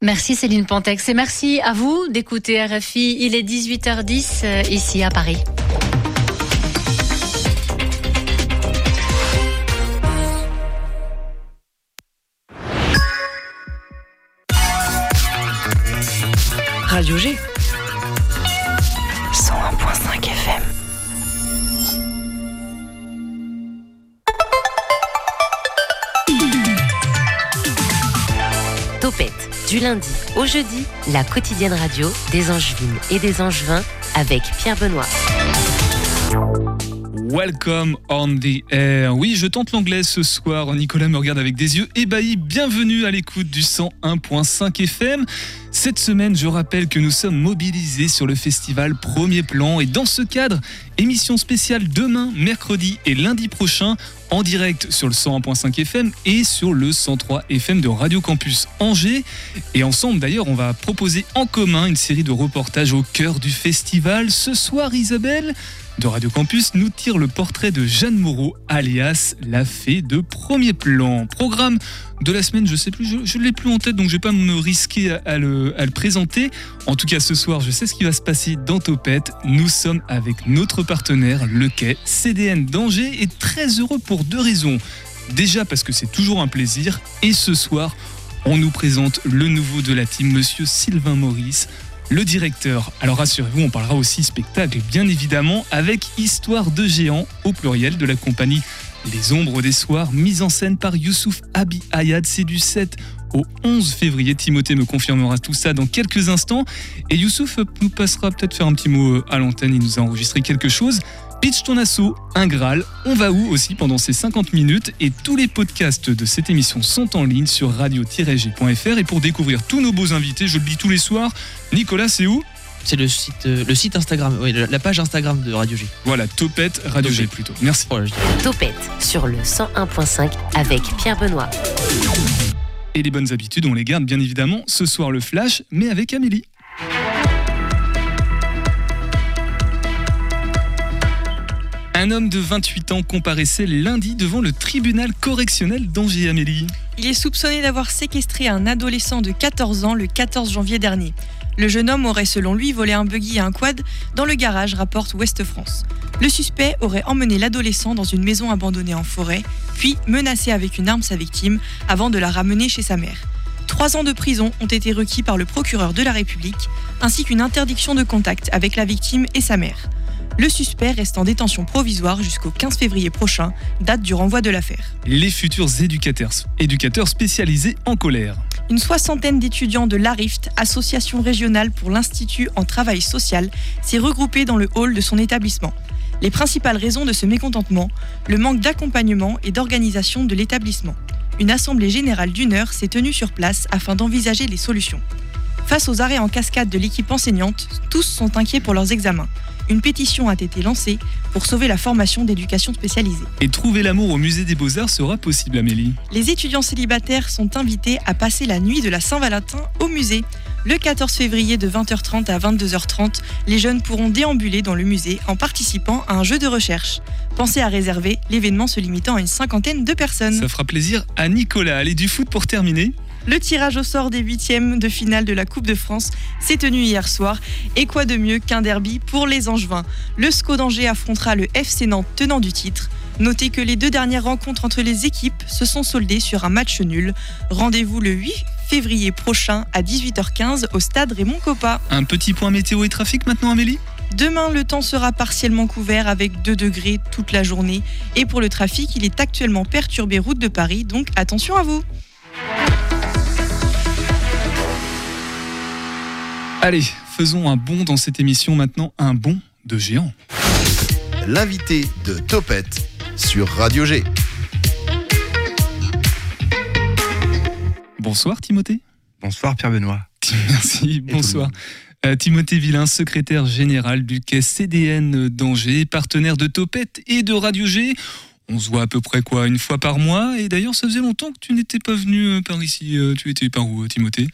Merci Céline Pantex et merci à vous d'écouter RFI. Il est 18h10 euh, ici à Paris. Radio G. lundi au jeudi, la quotidienne radio des Angevines et des Angevins avec Pierre Benoît. Welcome on the air. Oui, je tente l'anglais ce soir. Nicolas me regarde avec des yeux ébahis. Bienvenue à l'écoute du 101.5 FM. Cette semaine, je rappelle que nous sommes mobilisés sur le festival Premier Plan et dans ce cadre, émission spéciale demain, mercredi et lundi prochain en direct sur le 101.5 FM et sur le 103 FM de Radio Campus Angers. Et ensemble d'ailleurs, on va proposer en commun une série de reportages au cœur du festival. Ce soir, Isabelle, de Radio Campus nous tire le portrait de Jeanne Moreau, alias la fée de premier plan. Programme de la semaine, je sais plus, je ne l'ai plus en tête, donc je vais pas me risquer à, le, à, le, présenter. En tout cas, ce soir, je sais ce qui va se passer dans Topette. Nous sommes avec notre partenaire, le quai CDN d'Angers, et très heureux pour deux raisons. Déjà parce que c'est toujours un plaisir, et ce soir, on nous présente le nouveau de la team, Monsieur Sylvain Maurice le directeur. Alors rassurez-vous, on parlera aussi spectacle, bien évidemment, avec Histoire de géants au pluriel de la compagnie Les Ombres des Soirs, mise en scène par Youssouf Abi Ayad. C'est du 7 au 11 février. Timothée me confirmera tout ça dans quelques instants. Et Youssouf nous passera peut-être faire un petit mot à l'antenne, il nous a enregistré quelque chose. Pitch ton assaut, un Graal, on va où aussi pendant ces 50 minutes et tous les podcasts de cette émission sont en ligne sur radio-g.fr et pour découvrir tous nos beaux invités, je le dis tous les soirs, Nicolas c'est où? C'est le site, euh, le site Instagram, oui, la page Instagram de Radio G. Voilà, Topette Radio G plutôt. Merci. Topette sur le 101.5 avec Pierre Benoît. Et les bonnes habitudes, on les garde bien évidemment ce soir le flash, mais avec Amélie. Un homme de 28 ans comparaissait lundi devant le tribunal correctionnel d'Angers-Amélie. Il est soupçonné d'avoir séquestré un adolescent de 14 ans le 14 janvier dernier. Le jeune homme aurait selon lui volé un buggy et un quad dans le garage, rapporte Ouest France. Le suspect aurait emmené l'adolescent dans une maison abandonnée en forêt, puis menacé avec une arme sa victime avant de la ramener chez sa mère. Trois ans de prison ont été requis par le procureur de la République, ainsi qu'une interdiction de contact avec la victime et sa mère. Le suspect reste en détention provisoire jusqu'au 15 février prochain, date du renvoi de l'affaire. Les futurs éducateurs, éducateurs spécialisés en colère. Une soixantaine d'étudiants de l'ARIFT, Association régionale pour l'Institut en travail social, s'est regroupée dans le hall de son établissement. Les principales raisons de ce mécontentement, le manque d'accompagnement et d'organisation de l'établissement. Une assemblée générale d'une heure s'est tenue sur place afin d'envisager les solutions. Face aux arrêts en cascade de l'équipe enseignante, tous sont inquiets pour leurs examens une pétition a été lancée pour sauver la formation d'éducation spécialisée. Et trouver l'amour au musée des beaux-arts sera possible, Amélie. Les étudiants célibataires sont invités à passer la nuit de la Saint-Valentin au musée. Le 14 février de 20h30 à 22h30, les jeunes pourront déambuler dans le musée en participant à un jeu de recherche. Pensez à réserver, l'événement se limitant à une cinquantaine de personnes. Ça fera plaisir à Nicolas. Allez, du foot pour terminer. Le tirage au sort des huitièmes de finale de la Coupe de France s'est tenu hier soir. Et quoi de mieux qu'un derby pour les Angevins? Le SCO d'Angers affrontera le FC Nantes tenant du titre. Notez que les deux dernières rencontres entre les équipes se sont soldées sur un match nul. Rendez-vous le 8 février prochain à 18h15 au stade Raymond Coppa. Un petit point météo et trafic maintenant Amélie? Demain, le temps sera partiellement couvert avec 2 degrés toute la journée. Et pour le trafic, il est actuellement perturbé route de Paris, donc attention à vous. Allez, faisons un bond dans cette émission maintenant, un bond de géant. L'invité de Topette sur Radio G. Bonsoir Timothée. Bonsoir Pierre Benoît. Merci, bonsoir. Euh, Timothée Villain, secrétaire général du quai CDN d'Angers, partenaire de Topette et de Radio G. On se voit à peu près quoi une fois par mois. Et d'ailleurs, ça faisait longtemps que tu n'étais pas venu euh, par ici. Euh, tu étais par où, Timothée?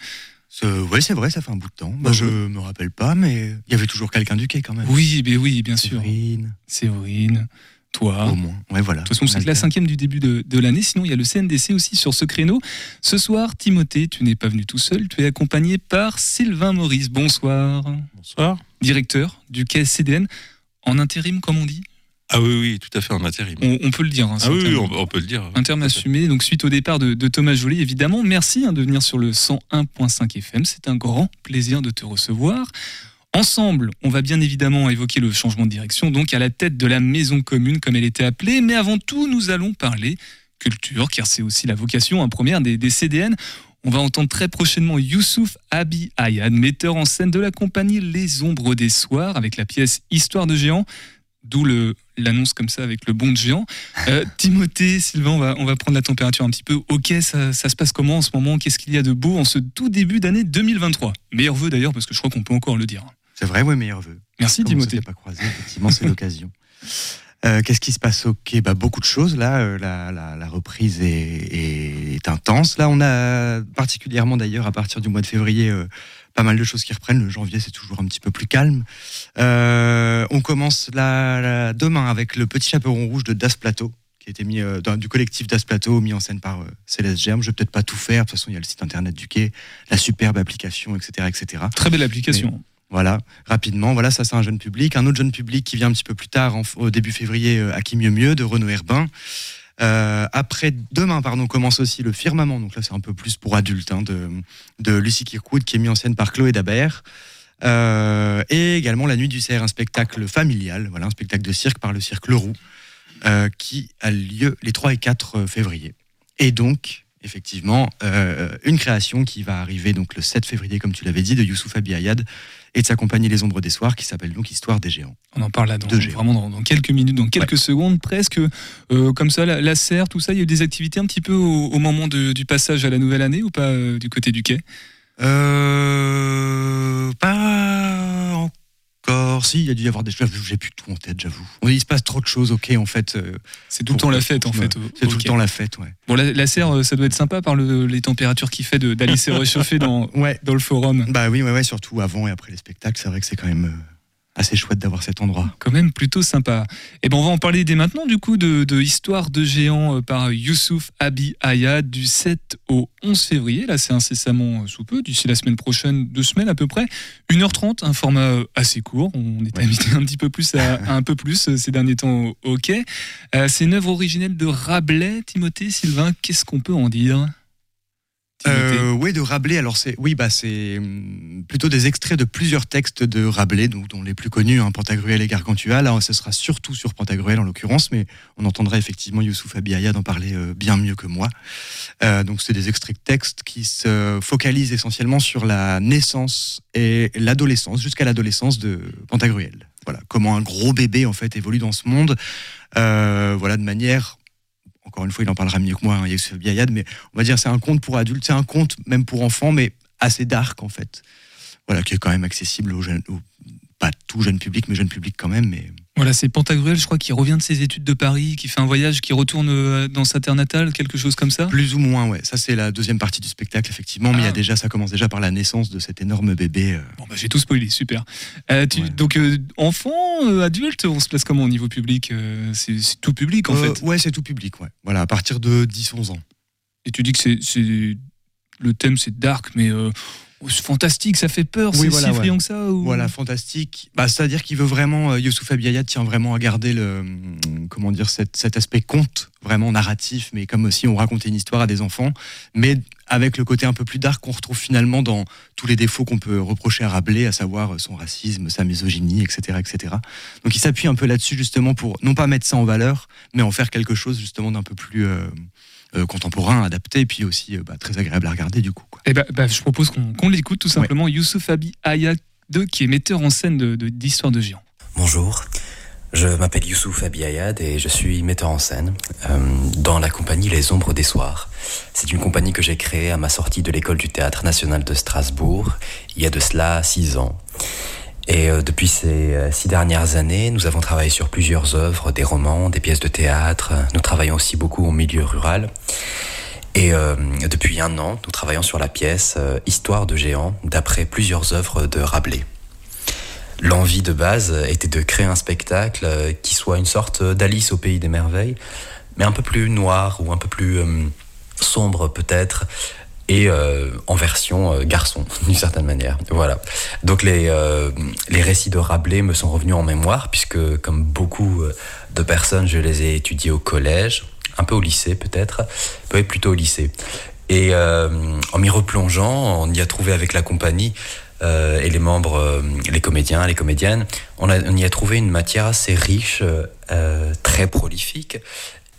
Oui, c'est vrai, ça fait un bout de temps. Bah, je me rappelle pas, mais il y avait toujours quelqu'un du quai quand même. Oui, ben oui, bien sûr. Séverine. Séverine. toi. Au moins. Ouais, voilà. De toute façon, c'est la cinquième du début de, de l'année. Sinon, il y a le CNDC aussi sur ce créneau. Ce soir, Timothée, tu n'es pas venu tout seul. Tu es accompagné par Sylvain Maurice. Bonsoir. Bonsoir. Directeur du quai CDN. En intérim, comme on dit Ah oui, oui, tout à fait en intérim. on, on peut le dire. hein, ah oui, terme- on, on peut le dire. Un terme assumé, donc suite au départ de, de Thomas Joly, évidemment. Merci hein, de venir sur le 101.5 FM. C'est un grand plaisir de te recevoir. Ensemble, on va bien évidemment évoquer le changement de direction, donc à la tête de la maison commune, comme elle était appelée. Mais avant tout, nous allons parler culture, car c'est aussi la vocation hein, première des, des CDN. On va entendre très prochainement Youssouf Abi Ayad, metteur en scène de la compagnie Les Ombres des Soirs, avec la pièce Histoire de géant, d'où le- l'annonce comme ça avec le bond de géant. Euh, Timothée, Sylvain, on va, on va prendre la température un petit peu. Ok, ça, ça se passe comment en ce moment? Qu'est-ce qu'il y a de beau en ce tout début d'année 2023 Meilleur vœu d'ailleurs, parce que je crois qu'on peut encore le dire. C'est vrai, ouais, meilleur vœu. Merci Comme on Timothée. s'était pas croisé, effectivement, c'est l'occasion. Euh, Qu'est-ce qui se passe? Ok, bah, beaucoup de choses là. euh, la, la- la reprise est, est- est intense. Là, on a particulièrement d'ailleurs à partir du mois de février euh, pas mal de choses qui reprennent. Le janvier, c'est toujours un petit peu plus calme. Euh, on commence là, là, demain avec le Petit Chaperon Rouge de Das Plateau qui a été mis euh, dans- du collectif Das Plateau, mis en scène par euh, Céleste Germe. Je vais peut-être pas tout faire. De toute façon, il y a le site internet du quai, la superbe application, etc., etc. Très belle application. Voilà, rapidement. Voilà, ça c'est un jeune public. Un autre jeune public qui vient un petit peu plus tard, en- au début février, à qui mieux mieux de Renaud Herbin. Euh, après, demain, pardon, commence aussi le Firmament. Donc là, c'est un peu plus pour adultes, hein, de, de Lucie Kirkwood, qui est mis en scène par Chloé Dabert. Euh, et également La Nuit du Cerf, un spectacle familial, voilà, un spectacle de cirque par le cirque Leroux, euh, qui a lieu les 3 et 4 février. Et donc, effectivement, euh, une création qui va arriver donc le 7 février, comme tu l'avais dit, de Youssouf Abiyayad et de sa compagnie Les Ombres des Soirs, qui s'appelle donc Histoire des Géants. On en parle là dans, De géant. vraiment dans, dans quelques minutes, dans quelques secondes presque. Euh, comme ça, la, la serre, tout ça, il y a eu des activités un petit peu au, au moment de- du passage à la nouvelle année ou pas euh, du côté du quai? Euh, pas encore. Si, il y a dû y avoir des choses. J'ai plus tout en tête, j'avoue. Il se passe trop de choses, ok, en fait. euh, C'est tout le temps la fête en fait. C'est tout le temps la fête, ouais. Bon, la, la serre, euh, ça doit être sympa par le- les températures qu'il fait d'aller se réchauffer dans, Ouais. dans le forum. Bah oui, ouais, ouais, surtout avant et après les spectacles, c'est vrai que c'est quand même euh, assez chouette d'avoir cet endroit. Quand même plutôt sympa. Et ben on va en parler dès maintenant du coup de, de Histoire de géant euh, par Youssouf Abi Ayad du 7 au 11 février. Là c'est incessamment sous peu, d'ici la semaine prochaine, deux semaines à peu près. 1h30, un format euh, assez court. On est Ouais. habitué un petit peu plus à, à un peu plus euh, ces derniers temps au, au quai. Euh, c'est une œuvre originelle de Rabelais, Timothée, Sylvain, qu'est-ce qu'on peut en dire? Euh, oui, de Rabelais. Alors c'est, oui, bah c'est hum, plutôt des extraits de plusieurs textes de Rabelais, donc, dont les plus connus, hein, Pantagruel et Gargantua. Là, ce sera surtout sur Pantagruel en l'occurrence, mais on entendra effectivement Youssouf Abiyayad en parler euh, bien mieux que moi. Euh, donc c'est des extraits de textes qui se focalisent essentiellement sur la naissance et l'adolescence, jusqu'à l'adolescence de Pantagruel. Voilà, comment un gros bébé en fait évolue dans ce monde. Euh, voilà, de manière encore une fois, il en parlera mieux que moi, hein, Abiyayad, mais on va dire c'est un conte pour adultes, c'est un conte même pour enfants, mais assez dark en fait. Voilà, qui est quand même accessible aux jeunes, pas tout jeune public, mais jeune public quand même. Mais Voilà, c'est Pantagruel, je crois, qui revient de ses études de Paris, qui fait un voyage, qui retourne euh, dans sa terre natale, quelque chose comme ça? plus ou moins, ouais. Ça c'est la deuxième partie du spectacle effectivement, mais il y Ah. a déjà, ça commence déjà par la naissance de cet énorme bébé. euh. Bon, bah, j'ai tout spoilé, super. Euh, tu- Ouais. Donc, euh, enfant, euh, adulte, on se place comment au niveau public C'est tout public en fait? Ouais, c'est tout public, ouais. Voilà, à partir de 10-11 ans. Et tu dis que c'est le thème c'est dark, mais fantastique, ça fait peur, Oui, c'est voilà, si ouais. que ça ou... Voilà, fantastique. Bah, C'est-à-dire qu'il veut vraiment, euh, Youssouf Abiyayad tient vraiment à garder le, hum, comment dire, cet, cet aspect conte, vraiment narratif, mais comme si on racontait une histoire à des enfants, mais avec le côté un peu plus dark qu'on retrouve finalement dans tous les défauts qu'on peut reprocher à Rabelais, à savoir son racisme, sa misogynie, etc. etc. Donc il s'appuie un peu là-dessus justement pour non pas mettre ça en valeur, mais en faire quelque chose justement d'un peu plus euh, euh, contemporain, adapté, et puis aussi euh, bah, très agréable à regarder du coup. Eh ben, bah, je propose qu'on l'écoute tout simplement. Youssouf Abi Ayad, qui est metteur en scène d'histoire de, d'Histoire de géant. Bonjour, je m'appelle Youssouf Abiyayad et je suis metteur en scène euh, dans la compagnie Les Ombres des Soirs. C'est une compagnie que j'ai créée à ma sortie de l'école du théâtre national de Strasbourg il y a de cela six ans. Et euh, depuis ces euh, six dernières années, nous avons travaillé sur plusieurs œuvres, des romans, des pièces de théâtre. Nous travaillons aussi beaucoup au milieu rural. Et euh, depuis un an, nous travaillons sur la pièce euh, Histoire de géant, d'après plusieurs œuvres de Rabelais. l'envie de base était de créer un spectacle euh, qui soit une sorte d'Alice au pays des merveilles, mais un peu plus noir ou un peu plus sombre peut-être, et en version garçon d'une certaine manière. Voilà. Donc les les récits de Rabelais me sont revenus en mémoire puisque comme beaucoup de personnes, je les ai étudiés au collège, un peu au lycée peut-être, oui plutôt au lycée. Et euh, en m'y replongeant, on y a trouvé avec la compagnie euh, et les membres, euh, les comédiens, les comédiennes, on, a, on y a trouvé une matière assez riche, très prolifique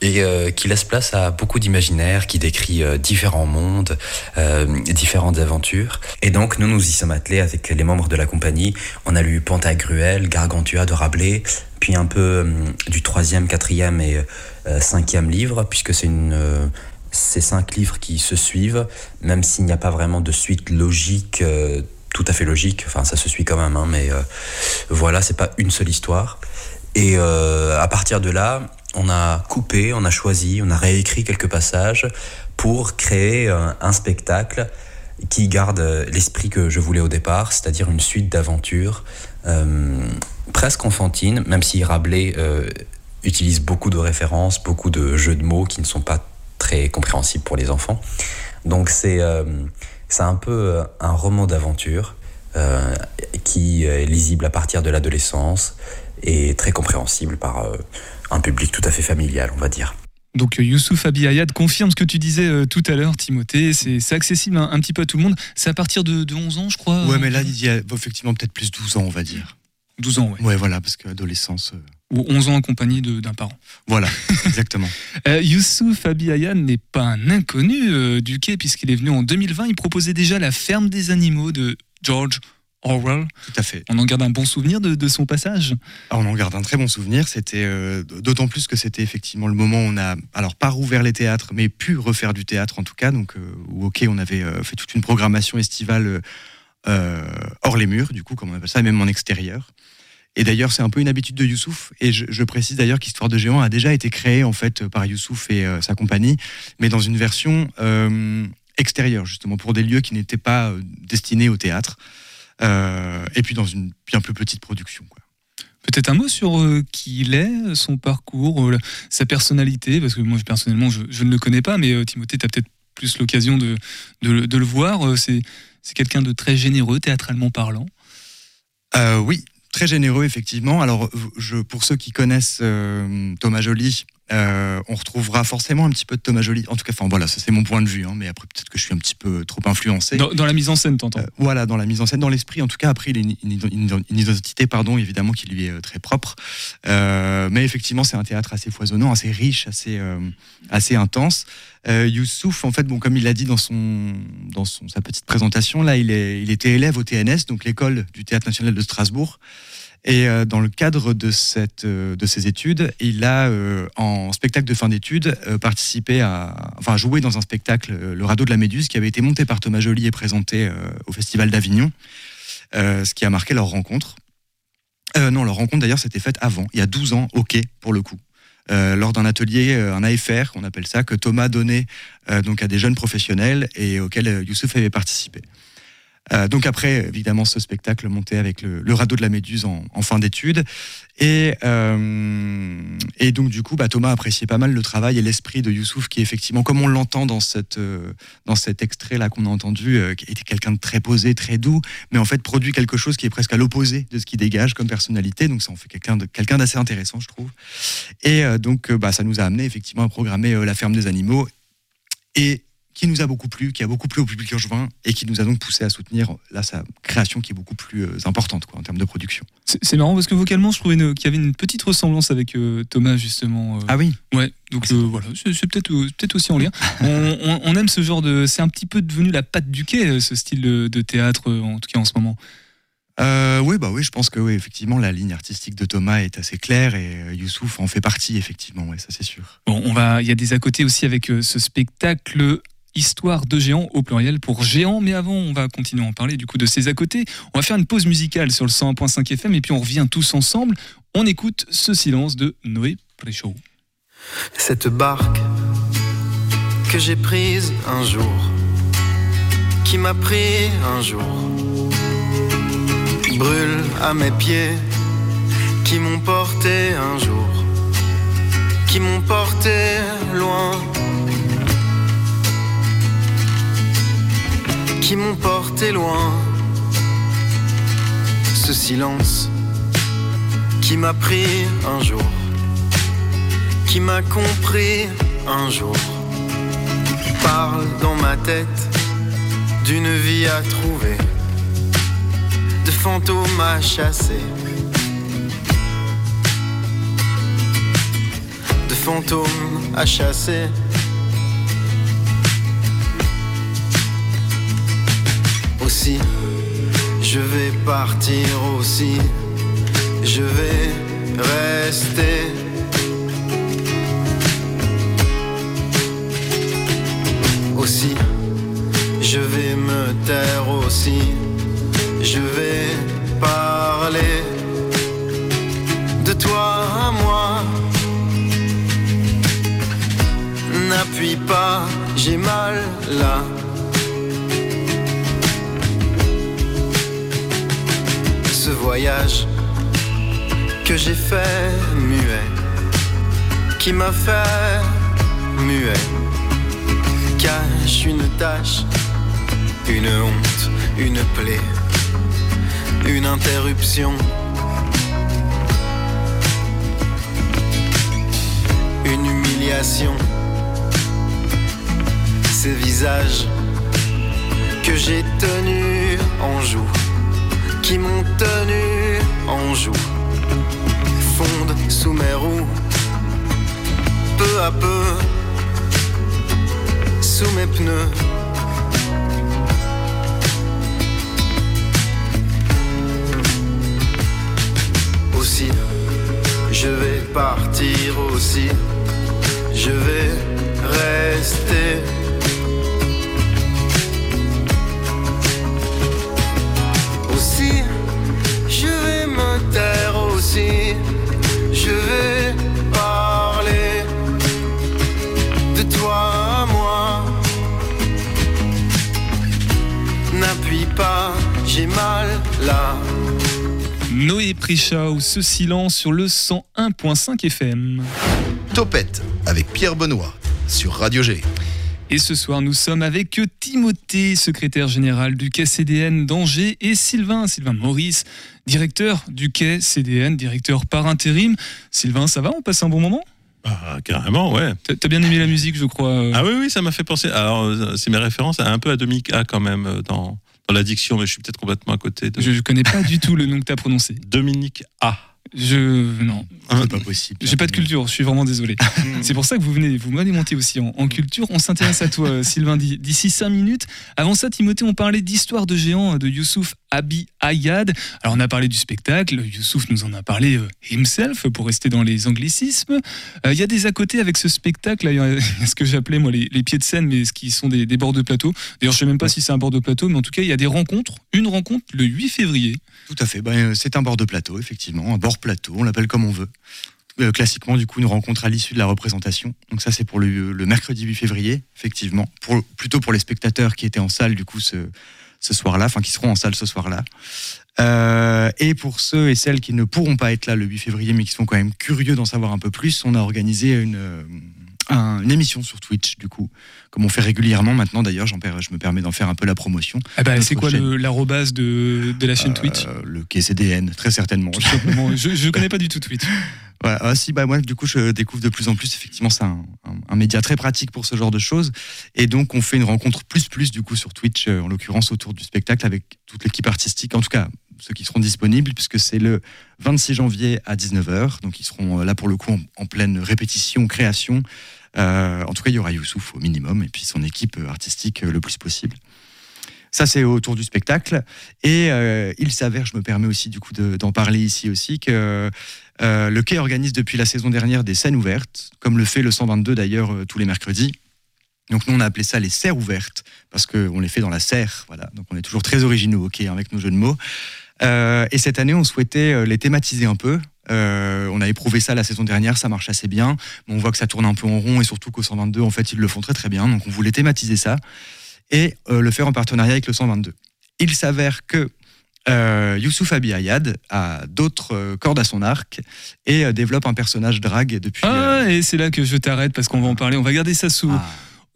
et euh, qui laisse place à beaucoup d'imaginaire, qui décrit euh, différents mondes, euh, différentes aventures. Et donc nous nous y sommes attelés avec les membres de la compagnie. On a lu Pantagruel, Gargantua de Rabelais, puis un peu du troisième, quatrième et cinquième livre, puisque c'est ces cinq livres qui se suivent, même s'il n'y a pas vraiment de suite logique, tout à fait logique. Enfin, ça se suit quand même, hein, mais euh, voilà, c'est pas une seule histoire. Et à partir de là, on a coupé, on a choisi, on a réécrit quelques passages pour créer un, un spectacle qui garde euh, l'esprit que je voulais au départ, c'est-à-dire une suite d'aventures euh, presque enfantines, même si Rabelais euh, utilise beaucoup de références, beaucoup de jeux de mots qui ne sont pas très compréhensibles pour les enfants. Donc c'est euh, un peu euh, un roman d'aventure euh, qui est lisible à partir de l'adolescence et très compréhensible par euh, un public tout à fait familial, on va dire. Donc euh, Youssouf Abiyayad confirme ce que tu disais euh, tout à l'heure, Timothée. C'est accessible un, un petit peu à tout le monde. C'est à partir de, de 11 ans, je crois. Ouais, mais là, il y a effectivement peut-être plus 12 ans, on va dire. 12 ans, ouais. Ouais, voilà, parce que l'adolescence. euh, Ou 11 ans accompagné de- d'un parent. Voilà, exactement. Euh, Youssouf Abiyayad n'est pas un inconnu euh, du quai, puisqu'il est venu en 2020. Il proposait déjà La ferme des animaux de George Orwell. Tout à fait. On en garde un bon souvenir de, de son passage? Ah, on en garde un très bon souvenir. C'était euh, d'autant plus que c'était effectivement le moment où on a, alors pas rouvert les théâtres, mais pu refaire du théâtre en tout cas. Donc, euh, où ok, on avait euh, fait toute une programmation estivale hors les murs, du coup, comme on appelle ça, et même en extérieur. Et d'ailleurs, c'est un peu une habitude de Youssouf. Et je, je précise d'ailleurs qu'Histoire de géant a déjà été créée en fait par Youssouf et euh, sa compagnie, mais dans une version euh, extérieure justement pour des lieux qui n'étaient pas destinés au théâtre. Euh, et puis dans une bien plus petite production. Quoi. Peut-être un mot sur euh, qui il est, son parcours, euh, sa personnalité, parce que moi personnellement je, je ne le connais pas, mais euh, Timothée, tu as peut-être plus l'occasion de, de, le- de le voir. C'est c'est quelqu'un de très généreux, théâtralement parlant. Oui, très généreux, effectivement. Alors, je, pour ceux qui connaissent Thomas Joly, euh, on retrouvera forcément un petit peu de Thomas Joly. En tout cas, enfin voilà, ça c'est mon point de vue, hein, mais après peut-être que je suis un petit peu trop influencé. Dans, dans la mise en scène, t'entends Euh, voilà, dans la mise en scène, dans l'esprit, en tout cas, après, il a une, une- une- une identité, pardon, évidemment, qui lui est euh, très propre. Euh, mais effectivement, c'est un théâtre assez foisonnant, assez riche, assez, assez intense. Youssouf, en fait, bon, comme il l'a dit dans, son, dans son, sa petite présentation, là, il, est, il était élève au TNS, donc l'école du Théâtre National de Strasbourg. Et euh, dans le cadre de, cette, euh, ses études, il a, euh, en spectacle de fin d'études, participé à, enfin, joué dans un spectacle, Le Radeau de la Méduse, qui avait été monté par Thomas Joly et présenté au Festival d'Avignon, ce qui a marqué leur rencontre. Non, leur rencontre d'ailleurs s'était faite avant, il y a 12 ans, quai, pour le coup. Lors d'un atelier, un AFR, qu'on appelle ça, que Thomas donnait donc à des jeunes professionnels et auquel Youssouf avait participé. Euh, donc après, évidemment, ce spectacle monté avec le, radeau de la Méduse en, fin d'études. Et, euh, et donc, du coup, bah, Thomas appréciait pas mal le travail et l'esprit de Youssouf, qui effectivement, comme on l'entend dans, cette, euh, dans cet extrait-là qu'on a entendu, était quelqu'un de très posé, très doux, mais en fait produit quelque chose qui est presque à l'opposé de ce qu'il dégage comme personnalité. Donc ça en fait quelqu'un quelqu'un d'assez intéressant, je trouve. Et donc, bah, ça nous a amené effectivement à programmer La ferme des animaux. Et qui nous a beaucoup plu, qui a beaucoup plu au public urbain et qui nous a donc poussé à soutenir là sa création qui est beaucoup plus euh, importante quoi, en termes de production. C'est marrant parce que vocalement, je trouvais qu'il y avait une petite ressemblance avec euh, Thomas, justement. euh. Ah oui Ouais, donc euh, voilà, c'est peut-être peut-être aussi en lien. On, on- on aime ce genre de. C'est un petit peu devenu la patte du quai, ce style de, de théâtre, en tout cas en ce moment. Euh, oui, bah oui, je pense que oui, effectivement, la ligne artistique de Thomas est assez claire et Youssouf en fait partie, effectivement, ouais, ça c'est sûr. Bon, on va, il y a des à côté aussi avec euh, ce spectacle Histoire de géants au pluriel pour géants, mais avant on va continuer à en parler du coup de ces à côté. On va faire une pause musicale sur le 101.5 FM et puis on revient tous ensemble. On écoute ce silence de Noé Préchaud. Cette barque que j'ai prise un jour, qui m'a pris un jour, brûlent à mes pieds, qui m'ont porté un jour, qui m'ont porté loin, qui m'ont porté loin. Ce silence qui m'a pris un jour, qui m'a compris un jour, parle dans ma tête d'une vie à trouver, de fantômes à chasser, de fantômes à chasser. Aussi, je vais partir aussi, je vais rester. Aussi, je vais me taire aussi, je vais parler de toi à moi. N'appuie pas, j'ai mal là. Voyage que j'ai fait muet, qui m'a fait muet, cache une tache une honte, une plaie, une interruption. Une humiliation. Ces visages que j'ai tenus en joue, qui m'ont tenu en joue, fondent sous mes roues, peu à peu, sous mes pneus. aussi. Je vais partir aussi. Je vais rester. Aussi. Je vais parler de toi à moi. N'appuie pas, j'ai mal là. Noé Prichau, ce silence sur le 101.5 FM. Topette avec Pierre Benoît sur Radio G. Et ce soir, nous sommes avec Timothée, secrétaire général du quai CDN d'Angers, et Sylvain, Sylvain Maurice, directeur du quai CDN, directeur par intérim. Sylvain, ça va? On passe un bon moment? Ah, carrément, ouais. T'as bien aimé la musique, je crois. euh. Ah oui, oui, ça m'a fait penser. Alors, c'est mes références un peu à Dominique A quand même euh, dans, dans l'addiction, mais je suis peut-être complètement à côté de Je ne connais pas du tout le nom que tu as prononcé. Dominique A. Je. Non. C'est pas possible. J'ai pas de culture, je suis vraiment désolé. C'est pour ça que vous venez, vous m'alimentez aussi en, en culture. On s'intéresse à toi, euh, Sylvain, d'i- d'ici 5 minutes. Avant ça, Timothée, on parlait d'histoire de géant de Youssouf Abi Ayad. Alors, on a parlé du spectacle. Youssouf nous en a parlé euh, himself, pour rester dans les anglicismes. Euh, Il y a des à côté avec ce spectacle. Il y a ce que j'appelais, moi, les, les pieds de scène, mais ce qui sont des, des bords de plateau. D'ailleurs, je sais même pas si c'est un bord de plateau, mais en tout cas, il y a des rencontres. Une rencontre le 8 février. Tout à fait. Ben, euh, c'est un bord de plateau, effectivement, un bord plateau, on l'appelle comme on veut. Classiquement, du coup, une rencontre à l'issue de la représentation. Donc ça, c'est pour le, le mercredi 8 février, effectivement. Pour, plutôt pour les spectateurs qui étaient en salle, du coup, ce, ce soir-là, enfin, qui seront en salle ce soir-là. Euh, et pour ceux et celles qui ne pourront pas être là le 8 février, mais qui sont quand même curieux d'en savoir un peu plus, on a organisé une, euh, un- une émission sur Twitch, du coup, comme on fait régulièrement maintenant. D'ailleurs, j'en je me permets d'en faire un peu la promotion. Ah bah, c'est quoi l'arrobase de, de la chaîne Twitch? Euh, Le KCDN, très certainement. Tout simplement. Je ne connais pas du tout Twitch. Voilà. Ah, si, bah, moi, du coup, je découvre de plus en plus. Effectivement, c'est un, un- un média très pratique pour ce genre de choses. Et donc, on fait une rencontre plus plus, du coup, sur Twitch, euh, en l'occurrence, autour du spectacle avec toute l'équipe artistique. En tout cas, ceux qui seront disponibles, puisque c'est le 26 janvier à 19h. Donc, ils seront euh, là, pour le coup, en, pleine répétition, création. Euh, en tout cas, il y aura Youssouf au minimum, et puis son équipe euh, artistique le plus possible. Ça, c'est autour du spectacle. Et il s'avère, je me permets aussi du coup de- d'en parler ici aussi, que le Quai organise depuis la saison dernière des scènes ouvertes, comme le fait le 122 d'ailleurs tous les mercredis. Donc nous, on a appelé ça les serres ouvertes, parce qu'on les fait dans la serre. Voilà. Donc on est toujours très originaux au Quai hein, avec nos jeux de mots. Euh, et cette année, on souhaitait euh, les thématiser un peu. Euh, on a éprouvé ça la saison dernière, ça marche assez bien. Mais on voit que ça tourne un peu en rond et surtout qu'au 122, en fait, ils le font très très bien. Donc on voulait thématiser ça et euh, le faire en partenariat avec le 122. Il s'avère que euh, Youssouf Abi Ayad a d'autres cordes à son arc et développe un personnage drague depuis. Ah, et c'est là que je t'arrête parce qu'on va en parler. On va garder ça sous. Ah.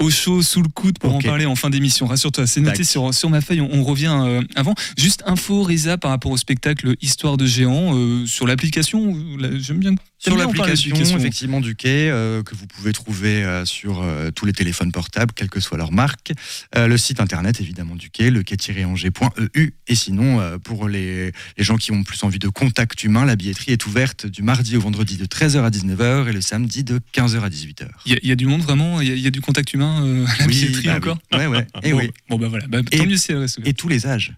Au chaud, sous le coude pour en parler en fin d'émission. Rassure-toi, c'est noté sur, sur ma feuille. On, on revient euh, avant. Juste info, Risa, par rapport au spectacle Histoire de géant euh, sur l'application. la- J'aime bien. Sur l'application, effectivement, du quai, euh, que vous pouvez trouver euh, sur euh, tous les téléphones portables, quelle que soit leur marque. Le site internet, évidemment, du quai, le quai-angers.eu. Et sinon, pour les, les gens qui ont plus envie de contact humain, la billetterie est ouverte du mardi au vendredi de 13h à 19h et le samedi de 15h à 18h. Il y, a- il y a du monde vraiment? Il y, a- il y a du contact humain à la Oui, billetterie bah oui. encore? Ouais, ouais. Et bon, oui. bon, bah voilà. Bah, Et- tant mieux si elle reste ouverte. Et tous les âges,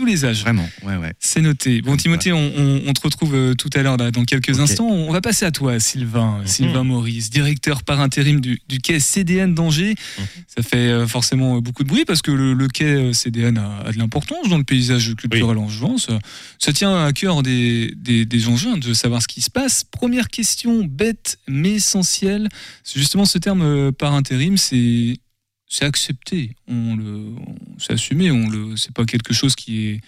tous les âges. vraiment. Ouais, ouais. C'est noté. Bon, Timothée, on, on- on te retrouve euh, tout à l'heure, dans quelques instants. On va passer à toi, Sylvain. Mhm. Sylvain Maurice, directeur par intérim du, du quai CDN d'Angers. Mhm. Ça fait euh, forcément euh, beaucoup de bruit parce que le, le quai euh, CDN a, a de l'importance dans le paysage culturel angevin. Ça, ça tient à cœur des, des, des Angevins de savoir ce qui se passe. Première question, bête mais essentielle. C'est Justement, ce terme euh, par intérim, c'est. C'est accepté, on le, c'est assumé, on le, c'est pas quelque chose qui est,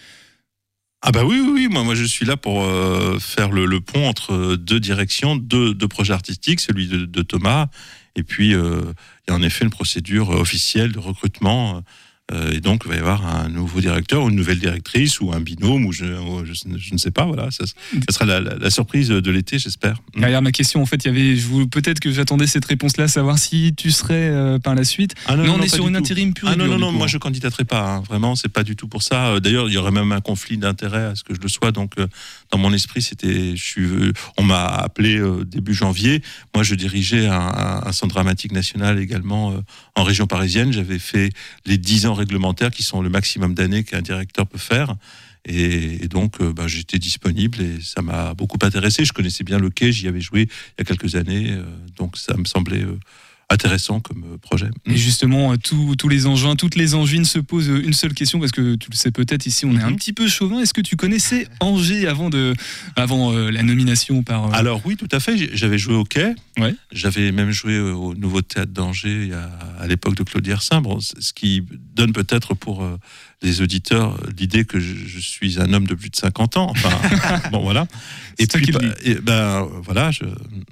Ah bah oui, oui. Moi, moi je suis là pour euh, faire le, pont entre deux directions, deux, projets artistiques, celui de, de Thomas, et puis euh, il y a en effet une procédure officielle de recrutement. Euh, et donc, il va y avoir un nouveau directeur ou une nouvelle directrice ou un binôme ou je, je, je ne sais pas. Voilà, ça, ça sera la, la- la surprise de l'été, j'espère. Derrière ma question, en fait, il y avait, je vous, peut-être que j'attendais cette réponse-là, savoir si tu serais euh, par la suite. Ah Mais on est pas sur une intérim pure. Ah non, non, non, moi je candidaterai pas. hein. Vraiment, c'est pas du tout pour ça. Euh, D'ailleurs, il y aurait même un conflit d'intérêts à ce que je le sois. Donc, euh, dans mon esprit, c'était, je suis, euh, on m'a appelé euh, début janvier. Moi, je dirigeais un, un- un centre dramatique national également en région parisienne. J'avais fait les 10 ans réglementaires qui sont le maximum d'années qu'un directeur peut faire. Et, donc, euh, bah, j'étais disponible et ça m'a beaucoup intéressé. Je connaissais bien le quai, j'y avais joué il y a quelques années. euh, donc, ça me semblait euh, intéressant comme euh, projet. Et justement, euh, tous tous les engins, toutes les angevines se posent euh, une seule question, parce que tu le sais peut-être, ici on est un Mhm. petit peu chauvin. Est-ce que tu connaissais Angers avant, de, avant euh, la nomination par. euh, Alors oui, tout à fait. J'avais joué au quai. Ouais. J'avais même joué au Nouveau Théâtre d'Angers à l'époque de Claude. Bon, c- ce qui donne peut-être pour euh, les auditeurs l'idée que je, je suis un homme de plus de 50 ans. Enfin, bon voilà. Et puis, bah, et, ben, voilà. Je,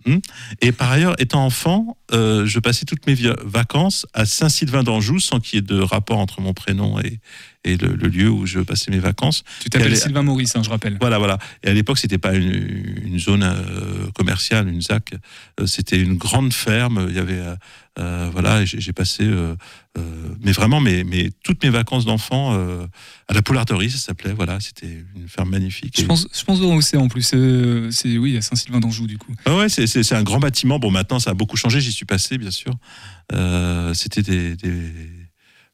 hum. et par ailleurs, étant enfant, euh, je passais toutes mes vacances à Saint-Sylvain d'Anjou, sans qu'il y ait de rapport entre mon prénom et, et le, le lieu où je passais mes vacances. Tu t'appelles Sylvain Maurice, hein, je rappelle. Voilà, voilà. Et à l'époque, c'était pas une, une zone euh, commerciale, une ZAC. Euh, c'était une grande ferme. Il y avait, voilà, et j'ai passé, euh, euh, mais vraiment, mes, mes, toutes mes vacances d'enfant euh, à la Poularderie, ça s'appelait. Voilà, c'était une ferme magnifique. Je pense, je pense où c'est en plus. Euh, c'est oui, à Saint-Sylvain d'Anjou, du coup. Ah ouais, c'est- un grand bâtiment. Bon, maintenant, ça a beaucoup changé. J'y suis passé, bien sûr. Euh, c'était des, des-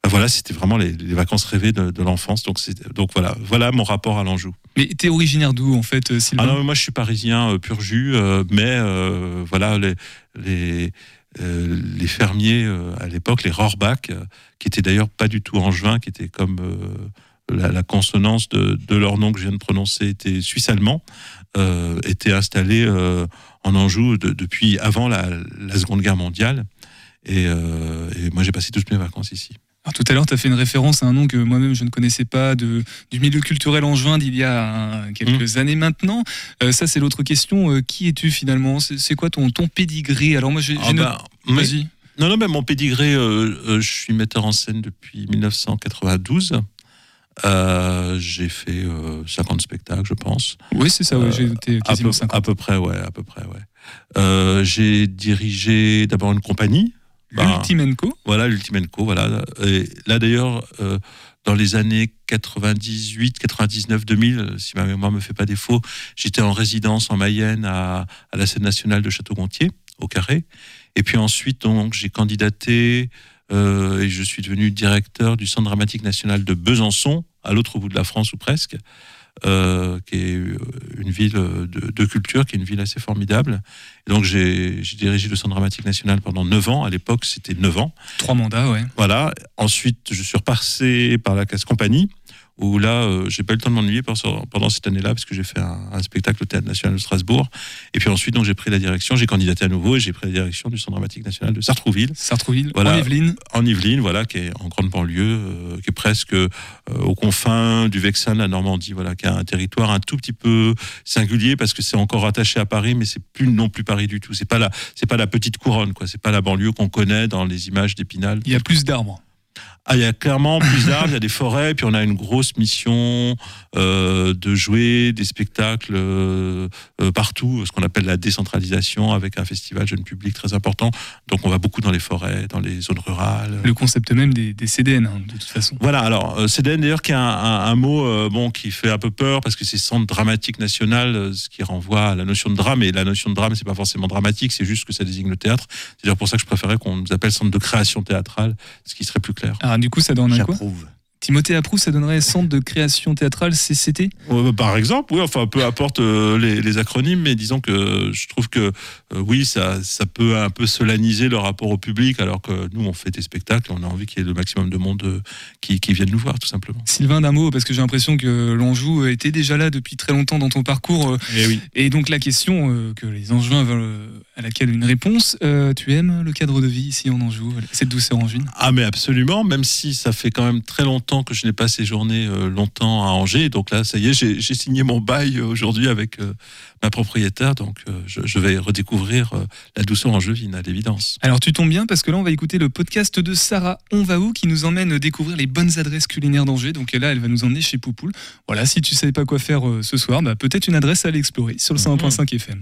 ah, voilà, c'était vraiment les, les vacances rêvées de, de l'enfance. Donc, donc voilà, voilà mon rapport à l'Anjou. Mais t'es originaire d'où, en fait, euh, Sylvain? Ah non, mais moi je suis parisien euh, pur jus, euh, mais euh, voilà les les euh, les fermiers euh, à l'époque, les Rohrbach, euh, qui étaient d'ailleurs pas du tout angevins, qui étaient comme la, consonance de, leur nom que je viens de prononcer était suisse-allemand, étaient installés en Anjou de- depuis avant la, Seconde Guerre mondiale. Et, et moi j'ai passé toutes mes vacances ici. Alors, tout à l'heure, tu as fait une référence à un nom que moi-même je ne connaissais pas de, du milieu culturel angevin d'il y a euh, quelques Mmh. années maintenant. Euh, ça, c'est l'autre question. Euh, qui es-tu finalement? C'est quoi ton, ton pédigré Alors, moi, j'ai. Ah bah, mais- Vas-y. Non, non, mais mon pédigré, euh, je suis metteur en scène depuis 1992. Euh, j'ai fait euh, 50 spectacles, je pense. Oui, c'est ça, ouais, j'ai noté à, peu, 50. à peu près, ouais, à peu près, ouais. J'ai dirigé d'abord une compagnie. Ben, L'Ultimenco. Voilà, l'Ultimenco, voilà. Et là, d'ailleurs, euh, dans les années 98, 99, 2000, euh, si ma mémoire me fait pas défaut, j'étais en résidence en Mayenne à, à la scène nationale de Château-Gontier, au Carré. Et puis ensuite, donc, j'ai candidaté euh, et je suis devenu directeur du Centre dramatique national de Besançon, à l'autre bout de la France ou presque, euh, qui est euh, une ville de, de culture, qui est une ville assez formidable. Et donc j'ai j'ai dirigé le Centre dramatique national pendant 9 ans. À l'époque, c'était 9 ans. Trois mandats, ouais. Voilà. Ensuite, je suis repassé par la casse compagnie, où là, euh, j'ai pas eu le temps de m'ennuyer pendant, cette année-là, parce que j'ai fait un, un spectacle au Théâtre National de Strasbourg. Et puis ensuite, donc, j'ai pris la direction, j'ai candidaté à nouveau et j'ai pris la direction du Centre dramatique national de Sartrouville. Sartrouville, Voilà. en Yvelines. En Yvelines, voilà, qui est en grande banlieue, euh, qui est presque euh, aux confins du Vexin, de la Normandie, voilà, qui a un territoire un tout petit peu singulier parce que c'est encore attaché à Paris, mais c'est plus non plus Paris du tout. C'est pas la, c'est pas la petite couronne, quoi. C'est pas la banlieue qu'on connaît dans les images d'Épinal. Il y a plus d'arbres. Ah, il y a clairement plus d'arbres, il y a des forêts, puis on a une grosse mission euh, de jouer des spectacles euh, euh, partout, ce qu'on appelle la décentralisation, avec un festival jeune public très important. Donc on va beaucoup dans les forêts, dans les zones rurales. Le concept même des, des CDN, hein, de toute façon. Voilà, alors euh, CDN d'ailleurs qui a un, un- un mot bon qui fait un peu peur parce que c'est Centre dramatique national, ce qui renvoie à la notion de drame. Et la notion de drame, c'est pas forcément dramatique, c'est juste que ça désigne le théâtre. C'est d'ailleurs pour ça que je préférais qu'on nous appelle Centre de création théâtrale, ce qui serait plus clair. Ah, du coup, ça donne quoi J'approuve. Timothée approuve, ça donnerait Centre de création théâtrale CCT Euh, par exemple, oui, enfin peu importe euh, les, les acronymes, mais disons que je trouve que euh, oui, ça, ça peut un peu solaniser le rapport au public, alors que nous on fait des spectacles, on a envie qu'il y ait le maximum de monde euh, qui, qui vienne nous voir, tout simplement. Sylvain, d'un mot, parce que j'ai l'impression que l'Anjou était déjà là depuis très longtemps dans ton parcours. Et oui. Et donc la question que les Angevins veulent, à laquelle une réponse, tu aimes le cadre de vie ici en Anjou, cette douceur angevine Ah mais absolument, même si ça fait quand même très longtemps que je n'ai pas séjourné euh, longtemps à Angers, donc là ça y est, j'ai signé mon bail euh, aujourd'hui avec euh, ma propriétaire, donc je, je vais redécouvrir la douceur angevine à l'évidence. Alors tu tombes bien parce que là on va écouter le podcast de Sarah On va où? Qui nous emmène découvrir les bonnes adresses culinaires d'Angers. Donc là elle va nous emmener chez Poupoule. Voilà, si tu savais pas quoi faire ce soir, bah, peut-être une adresse à aller explorer sur le 101.5 FM.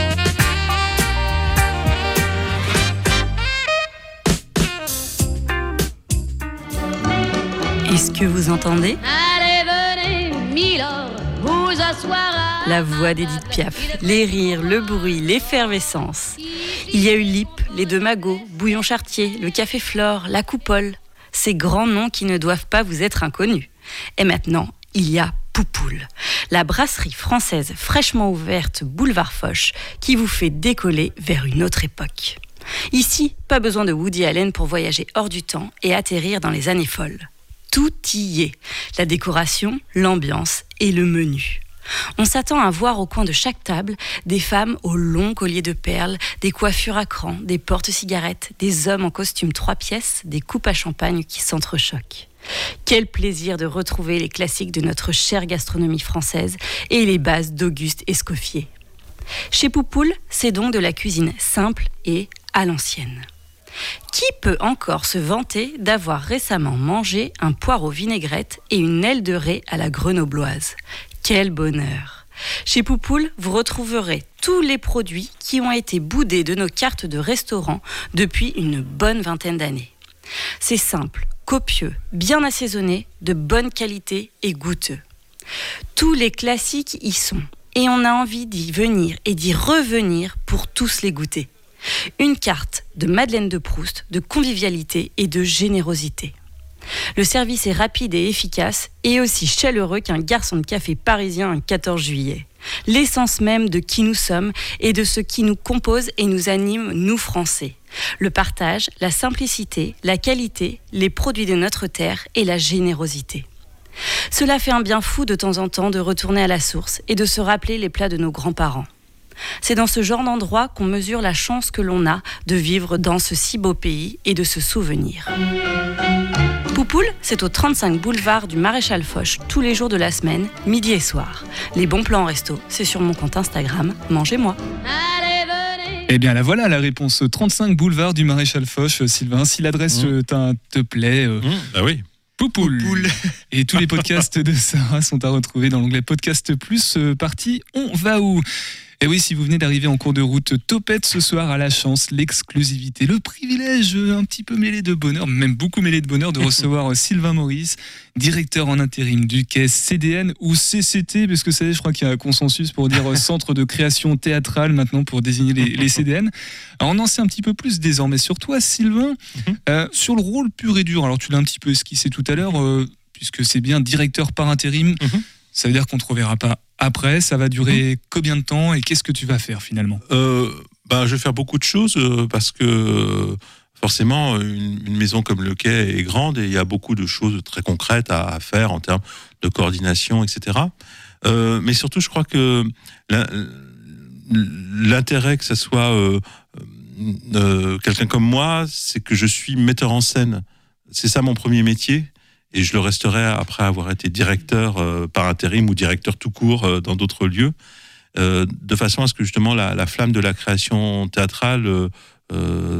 Est-ce que vous entendez Allez, venez, Milord, vous asseoir à... La voix d'Edith Piaf, les rires, le bruit, l'effervescence. Il y a eu Lip, les deux magots, Bouillon Chartier, le Café Flore, la Coupole. Ces grands noms qui ne doivent pas vous être inconnus. Et maintenant, il y a Poupoule, la brasserie française fraîchement ouverte boulevard Foch qui vous fait décoller vers une autre époque. Ici, pas besoin de Woody Allen pour voyager hors du temps et atterrir dans les années folles. Tout y est, la décoration, l'ambiance et le menu. On s'attend à voir au coin de chaque table des femmes aux longs colliers de perles, des coiffures à cran, des porte-cigarettes, des hommes en costume trois pièces, des coupes à champagne qui s'entrechoquent. Quel plaisir de retrouver les classiques de notre chère gastronomie française et les bases d'Auguste Escoffier. Chez Poupoule, c'est donc de la cuisine simple et à l'ancienne. Qui peut encore se vanter d'avoir récemment mangé un poireau vinaigrette et une aile de raie à la grenobloise? Quel bonheur Chez Poupoule, vous retrouverez tous les produits qui ont été boudés de nos cartes de restaurant depuis une bonne vingtaine d'années. C'est simple, copieux, bien assaisonné, de bonne qualité et goûteux. Tous les classiques y sont et on a envie d'y venir et d'y revenir pour tous les goûter. Une carte de Madeleine de Proust, de convivialité et de générosité. Le service est rapide et efficace et aussi chaleureux qu'un garçon de café parisien un 14 juillet. L'essence même de qui nous sommes et de ce qui nous compose et nous anime, nous Français. Le partage, la simplicité, la qualité, les produits de notre terre et la générosité. Cela fait un bien fou de temps en temps de retourner à la source et de se rappeler les plats de nos grands-parents. C'est dans ce genre d'endroit qu'on mesure la chance que l'on a de vivre dans ce si beau pays et de se souvenir. Poupoule, c'est au 35 boulevard du Maréchal Foch tous les jours de la semaine, midi et soir. Les bons plans en resto, c'est sur mon compte Instagram, mangez-moi. Allez, venez. Eh bien la voilà la réponse 35 boulevard du Maréchal Foch, Sylvain. Si l'adresse Mmh. euh, te plaît, euh, bah oui. Poupoule. Et tous les podcasts de Sarah sont à retrouver dans l'onglet Podcast Plus, euh, partie On va où? Et oui, si vous venez d'arriver en cours de route, Topette ce soir a la chance, l'exclusivité, le privilège un petit peu mêlé de bonheur, même beaucoup mêlé de bonheur, de recevoir euh, Sylvain Maurice, directeur en intérim du caisse CDN ou CCT, parce que c'est, je crois qu'il y a un consensus pour dire euh, Centre de création théâtrale maintenant pour désigner les, les CDN. Alors on en sait un petit peu plus désormais sur toi, Sylvain, euh, sur le rôle pur et dur. Alors tu l'as un petit peu esquissé tout à l'heure, euh, puisque c'est bien directeur par intérim. Ça veut dire qu'on ne te reverra pas après. Ça va durer combien de temps et qu'est-ce que tu vas faire finalement? Euh, ben, je vais faire beaucoup de choses euh, parce que forcément, une, une maison comme le Quai est grande et il y a beaucoup de choses très concrètes à, à faire en termes de coordination, etc. Euh, mais surtout, je crois que l'intérêt que ce soit euh, euh, quelqu'un comme moi, c'est que je suis metteur en scène. C'est ça mon premier métier. Et je le resterai après avoir été directeur euh, par intérim ou directeur tout court euh, dans d'autres lieux euh, de façon à ce que justement la, la flamme de la création théâtrale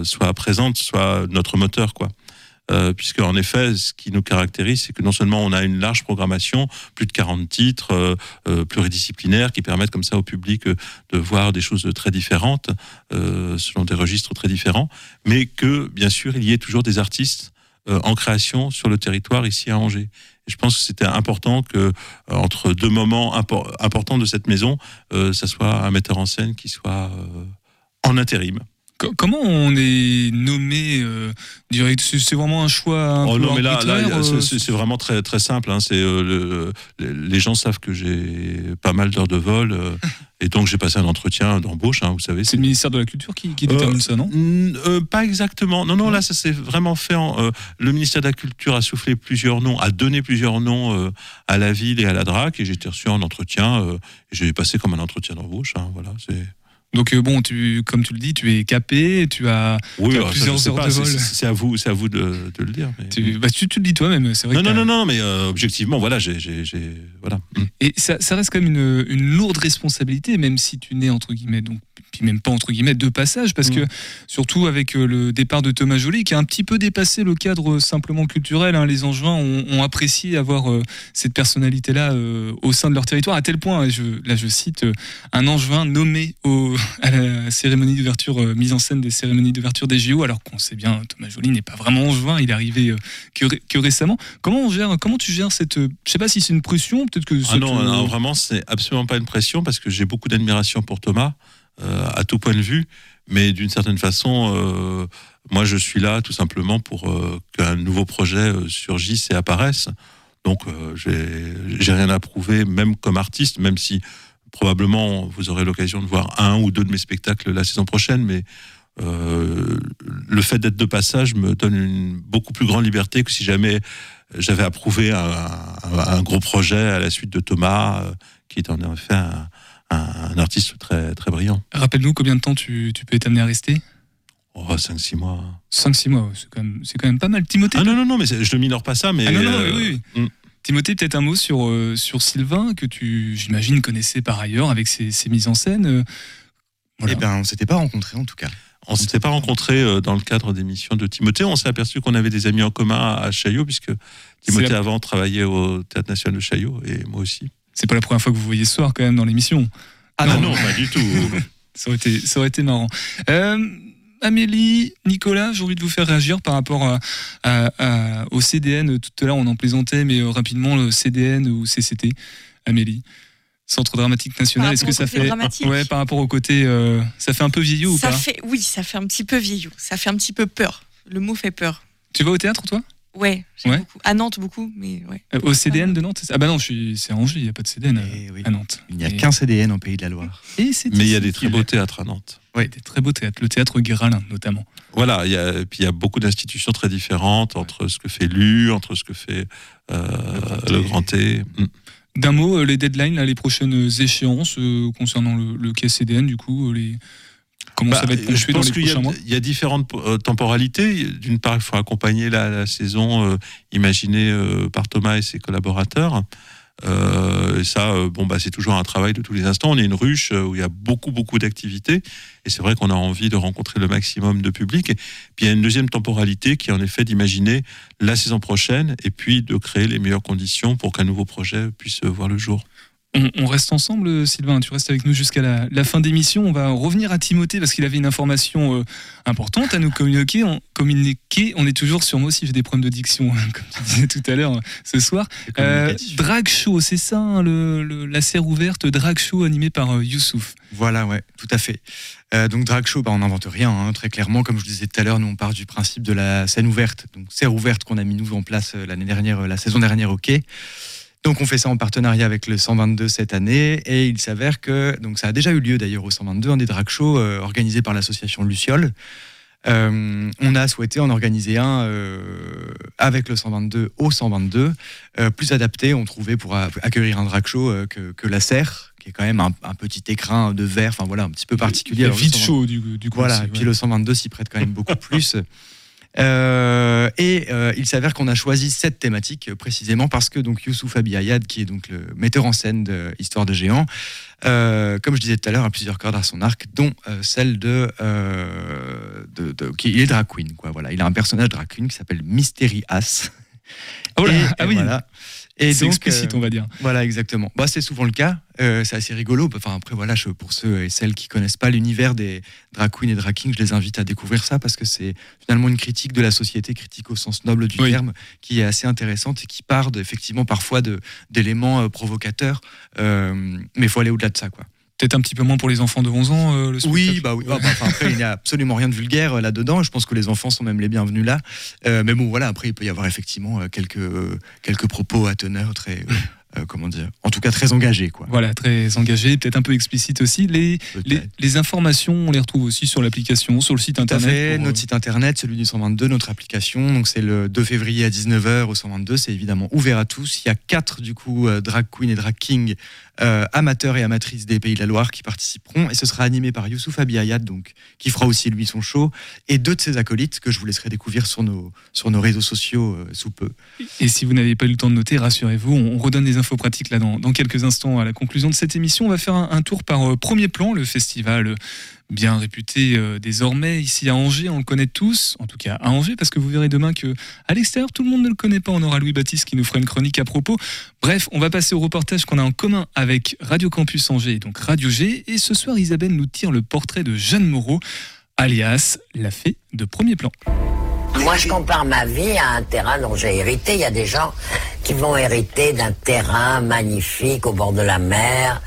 soit présente, soit notre moteur, quoi. Puisque en effet, ce qui nous caractérise, c'est que non seulement on a une large programmation, plus de 40 titres pluridisciplinaires qui permettent comme ça au public de voir des choses très différentes selon des registres très différents, mais que bien sûr il y ait toujours des artistes en création sur le territoire ici à Angers. Je pense que c'était important que euh, entre deux moments impor- importants de cette maison, euh, ça soit un metteur en scène qui soit euh, en intérim. Co- Comment on est nommé euh, C'est c'est vraiment un choix un Oh peu non, mais là, c'est- euh, c'est c'est vraiment très, très simple. hein. C'est, euh, le- les- gens savent que j'ai pas mal d'heures de vol. euh, et donc, j'ai passé un entretien d'embauche, hein, vous savez. C'est le ministère de la Culture qui, qui détermine ça, non? Pas exactement. Non, non, là, ça s'est vraiment fait. En, le ministère de la Culture a soufflé plusieurs noms, a donné plusieurs noms à la ville et à la DRAC. Et j'ai été reçu en entretien. et j'ai passé comme un entretien d'embauche. hein, voilà, c'est. Donc euh, bon, tu, comme tu le dis, tu es capé, tu as, Oui, tu as ça, plusieurs sais heures pas, de vol. c'est à vous, c'est à vous de, de le dire. mais- Tu, bah, tu, tu le dis toi-même, c'est vrai. Non, que non, non, non, mais euh, objectivement, voilà, j'ai, voilà. Et ça, ça reste quand même une, une lourde responsabilité, même si tu n'es entre guillemets, donc, puis même pas entre guillemets, de passage, parce Mm. que surtout avec euh, le départ de Thomas Joly, qui a un petit peu dépassé le cadre simplement culturel, hein, les Angevins ont, ont apprécié avoir euh, cette personnalité-là euh, au sein de leur territoire, à tel point, je, là je cite, euh, un Angevin nommé au, à la cérémonie d'ouverture, euh, mise en scène des cérémonies d'ouverture des JO, alors qu'on sait bien, Thomas Joly n'est pas vraiment Angevin, il est arrivé euh, que, ré- que récemment. Comment, on gère, comment tu gères cette... euh, Je sais pas si c'est une pression, peut-être que... Ah non, te- non, vraiment, c'est absolument pas une pression parce que j'ai beaucoup d'admiration pour Thomas, euh, à tout point de vue. Mais d'une certaine façon, euh, moi, je suis là tout simplement pour euh, qu'un nouveau projet euh, surgisse et apparaisse. Donc, euh, j'ai rien à prouver, même comme artiste, même si probablement vous aurez l'occasion de voir un ou deux de mes spectacles la saison prochaine. Mais euh, le fait d'être de passage me donne une beaucoup plus grande liberté que si jamais j'avais approuvé un, gros projet à la suite de Thomas, euh, qui est en effet un, un- un artiste très, très brillant. Rappelle-nous combien de temps tu, tu peux être amené à rester? Oh, 5-6 mois. 5-6 mois, c'est quand, même- c'est quand même pas mal. Timothée Ah non, non, non, mais je ne minore pas ça, mais. Ah non, non, euh, oui, oui. mm. Timothée, peut-être un mot sur, euh, sur Sylvain, que tu, j'imagine, connaissais par ailleurs avec ses, ses mises en scène. euh, voilà. Eh ben, on s'était pas rencontrés en tout cas. On ne s'était pas rencontrés dans le cadre des missions de Timothée. On s'est aperçu qu'on avait des amis en commun à Chaillot, puisque Timothée la- avant travaillait au Théâtre National de Chaillot, et moi aussi. C'est pas la première fois que vous voyez ce soir quand même dans l'émission. Ah non, non, pas du tout. Ça aurait été, ça aurait été marrant. Euh, Amélie, Nicolas, j'ai envie de vous faire réagir par rapport à, à- à- au CDN. Tout à l'heure, on en plaisantait, mais euh, rapidement, le CDN ou CCT. Amélie, Centre dramatique national. Est-ce que ça fait, ouais, par rapport au côté, euh, ça fait un peu vieillot ou ça pas fait, oui, ça fait un petit peu vieillot. Ça fait un petit peu peur. Le mot fait peur. Tu vas au théâtre, toi? Ouais, j'aime Ouais. beaucoup. À Nantes, beaucoup, mais ouais. Euh, Au CDN de Nantes c'est ça? Ah bah non, c'est à Angers, il n'y a pas de CDN à, oui. à Nantes. Il n'y a Et- qu'un CDN en Pays de la Loire. Et Mais il y a des très beaux théâtres à Nantes. Ouais, des très beaux théâtres. Le théâtre Guéralin, notamment. Voilà, il y a, et puis il y a beaucoup d'institutions très différentes entre ce que fait l'U, entre ce que fait euh, le Grand T. Mm. D'un mot, euh, les deadlines, là, les prochaines échéances euh, concernant le, le quai CDN, du coup, euh, les... comment ça Bah, va être je pense qu'il y y a différentes euh, temporalités. D'une part, il faut accompagner la, la saison euh, imaginée euh, par Thomas et ses collaborateurs. Et ça, bon, bah, c'est toujours un travail de tous les instants. On est une ruche où il y a beaucoup, beaucoup d'activités. Et c'est vrai qu'on a envie de rencontrer le maximum de public. Et puis il y a une deuxième temporalité qui est en effet d'imaginer la saison prochaine et puis de créer les meilleures conditions pour qu'un nouveau projet puisse voir le jour. On, on reste ensemble, Sylvain. Tu restes avec nous jusqu'à la, la fin d'émission. On va revenir à Timothée parce qu'il avait une information euh, importante à nous communiquer. On, communiquer. on est toujours sur moi aussi, j'ai des problèmes de diction, hein, comme tu disais tout à l'heure euh, ce soir. Euh, drag Show, c'est ça, hein, le, le- la serre ouverte Drag Show animé par euh, Youssouf. Voilà, ouais, tout à fait. Donc drag show, bah, on n'invente rien, hein, très clairement. Comme je disais tout à l'heure, nous on part du principe de la scène ouverte, donc serre ouverte qu'on a mis nous en place l'année dernière, la saison dernière au quai. Donc on fait ça en partenariat avec le 122 cette année et il s'avère que donc ça a déjà eu lieu d'ailleurs au 122 un des drag shows euh, organisé par l'association Luciole. Euh, on a souhaité en organiser un euh, avec le 122 au 122, euh, plus adapté, on trouvait pour accueillir un drag show que, que la serre, qui est quand même un, un petit écrin de verre, enfin voilà, un petit peu particulier. Il vite 122 chaud du, du coup. voilà, aussi, et ouais. puis le 122 s'y prête quand même beaucoup plus. Euh, et euh, il s'avère qu'on a choisi cette thématique euh, précisément parce que donc Youssouf Abiyayad, qui est donc le metteur en scène de Histoire de géants, euh, comme je disais tout à l'heure, a plusieurs cordes à son arc, dont celle de, de, de- qui il est drag queen. Quoi, voilà, il a un personnage drag queen qui s'appelle Mystery As. Oh là, Et- ah et oui. voilà. Et C'est explicite, euh, on va dire. Voilà, exactement. Bah, c'est souvent le cas. Euh, c'est assez rigolo. Enfin, après, voilà, je- pour ceux et celles qui connaissent pas l'univers des drag queens et drag kings, je les invite à découvrir ça parce que c'est finalement une critique de la société, critique au sens noble du Oui. terme, qui est assez intéressante et qui part effectivement parfois d'éléments euh, provocateurs. Euh, mais il faut aller au-delà de ça, quoi. Peut-être un petit peu moins pour les enfants de 11 ans, euh, le Oui, bah oui. Bah, enfin, après, il n'y a absolument rien de vulgaire euh, là-dedans. Je pense que les enfants sont même les bienvenus là. Euh, mais bon, voilà, après, il peut y avoir effectivement quelques, quelques propos à teneur très. comment dire tout cas, très engagés, quoi. Voilà, très engagé, peut-être un peu explicite aussi. Les, les, informations, on les retrouve aussi sur l'application, sur le site Tout à internet. fait, pour, notre euh, site internet, celui du 122, notre application. Donc c'est le 2 février à 19h au 122. C'est évidemment ouvert à tous. Il y a quatre du coup euh, drag queen et drag king euh, amateurs et amatrices des Pays de la Loire qui participeront et ce sera animé par Youssouf Abiyayad donc qui fera aussi lui son show et deux de ses acolytes que je vous laisserai découvrir sur nos sur nos réseaux sociaux euh, sous peu. Et si vous n'avez pas eu le temps de noter, rassurez-vous, on on redonne des infos pratiques là dans, dans quelques instants à la conclusion de cette émission. On va faire un, tour par euh, Premier Plan, le festival euh, bien réputé euh, désormais ici à Angers. On le connaît tous, en tout cas à Angers, parce que vous verrez demain que à l'extérieur tout le monde ne le connaît pas. On aura Louis Baptiste qui nous fera une chronique à propos. Bref, on va passer au reportage qu'on a en commun avec Radio Campus Angers, donc Radio G. Et ce soir, Isabelle nous tire le portrait de Jeanne Moreau, alias la fée de Premier Plan. Moi, je compare ma vie à un terrain dont j'ai hérité. Il y a des gens qui vont hériter d'un terrain magnifique au bord de la mer,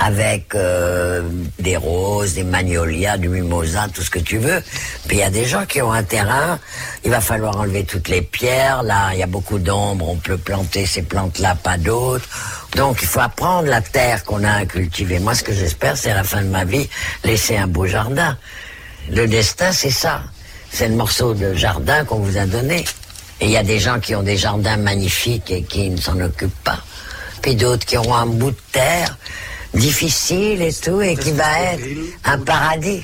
avec euh, des roses, des magnolias, du mimosa, tout ce que tu veux. Puis il y a des gens qui ont un terrain, il va falloir enlever toutes les pierres. Là, il y a beaucoup d'ombre, on peut planter ces plantes-là, pas d'autres. Donc, il faut apprendre la terre qu'on a à cultiver. Moi, ce que j'espère, c'est à la fin de ma vie, laisser un beau jardin. Le destin, c'est ça. C'est le morceau de jardin qu'on vous a donné. Et il y a des gens qui ont des jardins magnifiques et qui ne s'en occupent pas. Puis d'autres qui auront un bout de terre difficile et tout, et qui va être un paradis.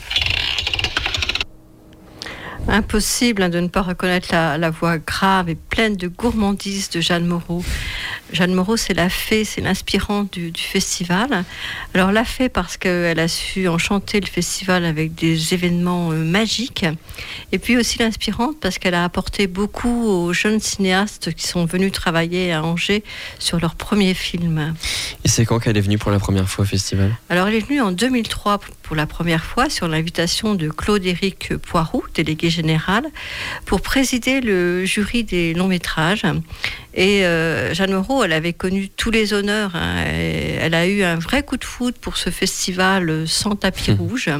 Impossible hein, de ne pas reconnaître la, la voix grave et pleine de gourmandise de Jeanne Moreau. Jeanne Moreau, c'est la fée, c'est l'inspirante du, du festival. Alors la fée parce qu'elle a su enchanter le festival avec des événements euh, magiques. Et puis aussi l'inspirante parce qu'elle a apporté beaucoup aux jeunes cinéastes qui sont venus travailler à Angers sur leur premier film. Et c'est quand qu'elle est venue pour la première fois au festival? Alors, elle est venue en 2003 pour la première fois sur l'invitation de Claude-Éric Poiroux, délégué général, pour présider le jury des longs métrages. Et euh, Jeanne Moreau, elle avait connu tous les honneurs. hein, elle a eu un vrai coup de foudre pour ce festival sans tapis rouge.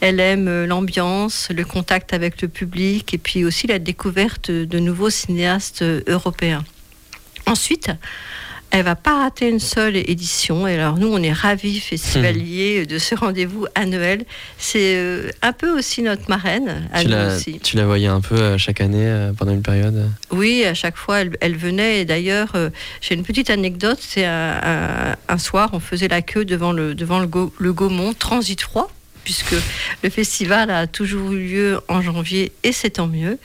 Elle aime l'ambiance, le contact avec le public et puis aussi la découverte de nouveaux cinéastes européens. Ensuite, elle va pas rater une seule édition. Et alors nous, on est ravis, festivaliers, de ce rendez-vous annuel. C'est euh, un peu aussi notre marraine, à tu nous la, aussi. tu la voyais un peu euh, chaque année euh, pendant une période? Oui, à chaque fois, elle, elle venait. Et d'ailleurs, j'ai une petite anecdote. C'est un, un- un soir, on faisait la queue devant le, devant le, Go- le Gaumont, transit froid, puisque le festival a toujours eu lieu en janvier, et c'est tant mieux.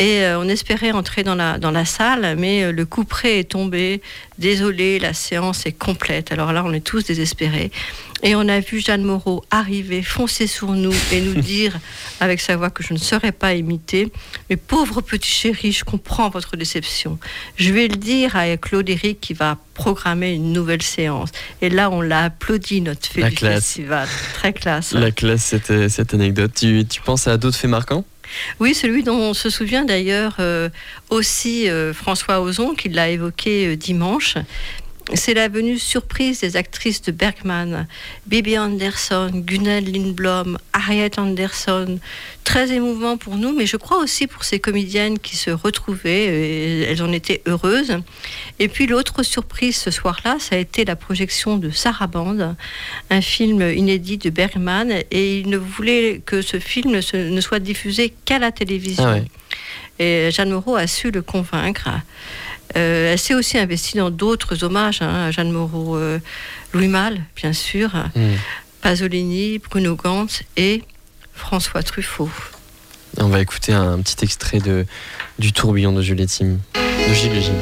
Et euh, on espérait entrer dans la, salle, mais euh, le coup près est tombé. Désolé, la séance est complète. Alors là, on est tous désespérés. Et on a vu Jeanne Moreau arriver, foncer sur nous et nous dire, avec sa voix que je ne saurais pas imiter, Mais pauvre petit chéri, je comprends votre déception. Je vais le dire à Claude Eric qui va programmer une nouvelle séance. Et là, on l'a applaudi, notre fait La du classe. festival. Très classe. La classe, cette, cette anecdote. Tu, tu penses à d'autres faits marquants? Oui, celui dont on se souvient d'ailleurs euh, aussi euh, François Ozon, qui l'a évoqué euh, dimanche. C'est la venue surprise des actrices de Bergman, Bibi Anderson, Gunnel Lindblom, Harriet Anderson. Très émouvant pour nous, mais je crois aussi pour ces comédiennes qui se retrouvaient. et elles en étaient heureuses. Et puis l'autre surprise ce soir-là, ça a été la projection de Sarabande, un film inédit de Bergman. Et il ne voulait que ce film ne, soit diffusé qu'à la télévision. Ah ouais. Et Jeanne Moreau a su le convaincre. Euh, elle s'est aussi investie dans d'autres hommages hein, à Jeanne Moreau. Euh, Louis Malle, bien sûr, Hmm. Pasolini, Bruno Gantz et François Truffaut. On va écouter un petit extrait de, du tourbillon de Juliette Sim, de Gilles Gilles.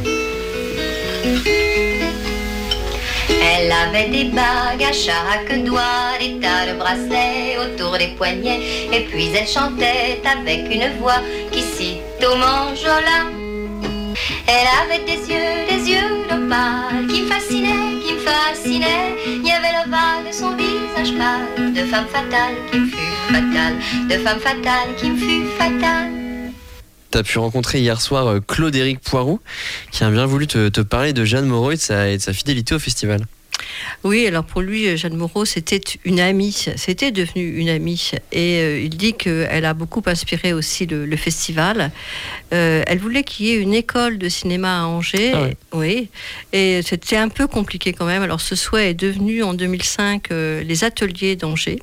Elle avait des bagues à chaque doigt, des tas de bracelets autour des poignets, et puis elle chantait avec une voix qui cite au manjola. Elle avait des yeux, des yeux d'opale qui me fascinaient, qui me fascinaient. Il y avait le bas de son visage pâle, de femme fatale qui me fut fatale, de femme fatale qui me fut fatale. T'as pu rencontrer hier soir euh, Claude-Éric Poirou, qui a bien voulu te, parler de Jeanne Moreau et de sa fidélité au festival. Oui, alors pour lui, Jeanne Moreau, c'était une amie, c'était devenu une amie. Et euh, il dit qu'elle a beaucoup inspiré aussi le, le festival. Euh, elle voulait qu'il y ait une école de cinéma à Angers. Ah ouais. Oui, et c'était un peu compliqué quand même. Alors ce souhait est devenu en 2005 euh, les ateliers d'Angers.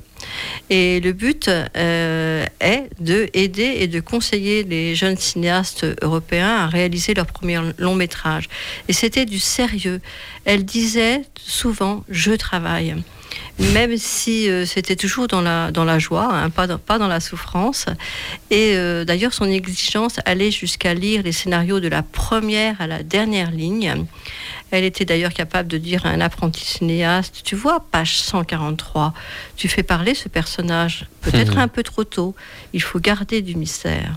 Et le but euh, est de aider et de conseiller les jeunes cinéastes européens à réaliser leur premier long métrage. Et c'était du sérieux. Elle disait souvent je travaille. Même si euh, c'était toujours dans la, dans la joie, hein, pas, dans, pas dans la souffrance. Et euh, d'ailleurs, son exigence allait jusqu'à lire les scénarios de la première à la dernière ligne. Elle était d'ailleurs capable de dire à un apprenti cinéaste, tu vois, page 143, tu fais parler ce personnage, peut-être Mhm. un peu trop tôt, il faut garder du mystère.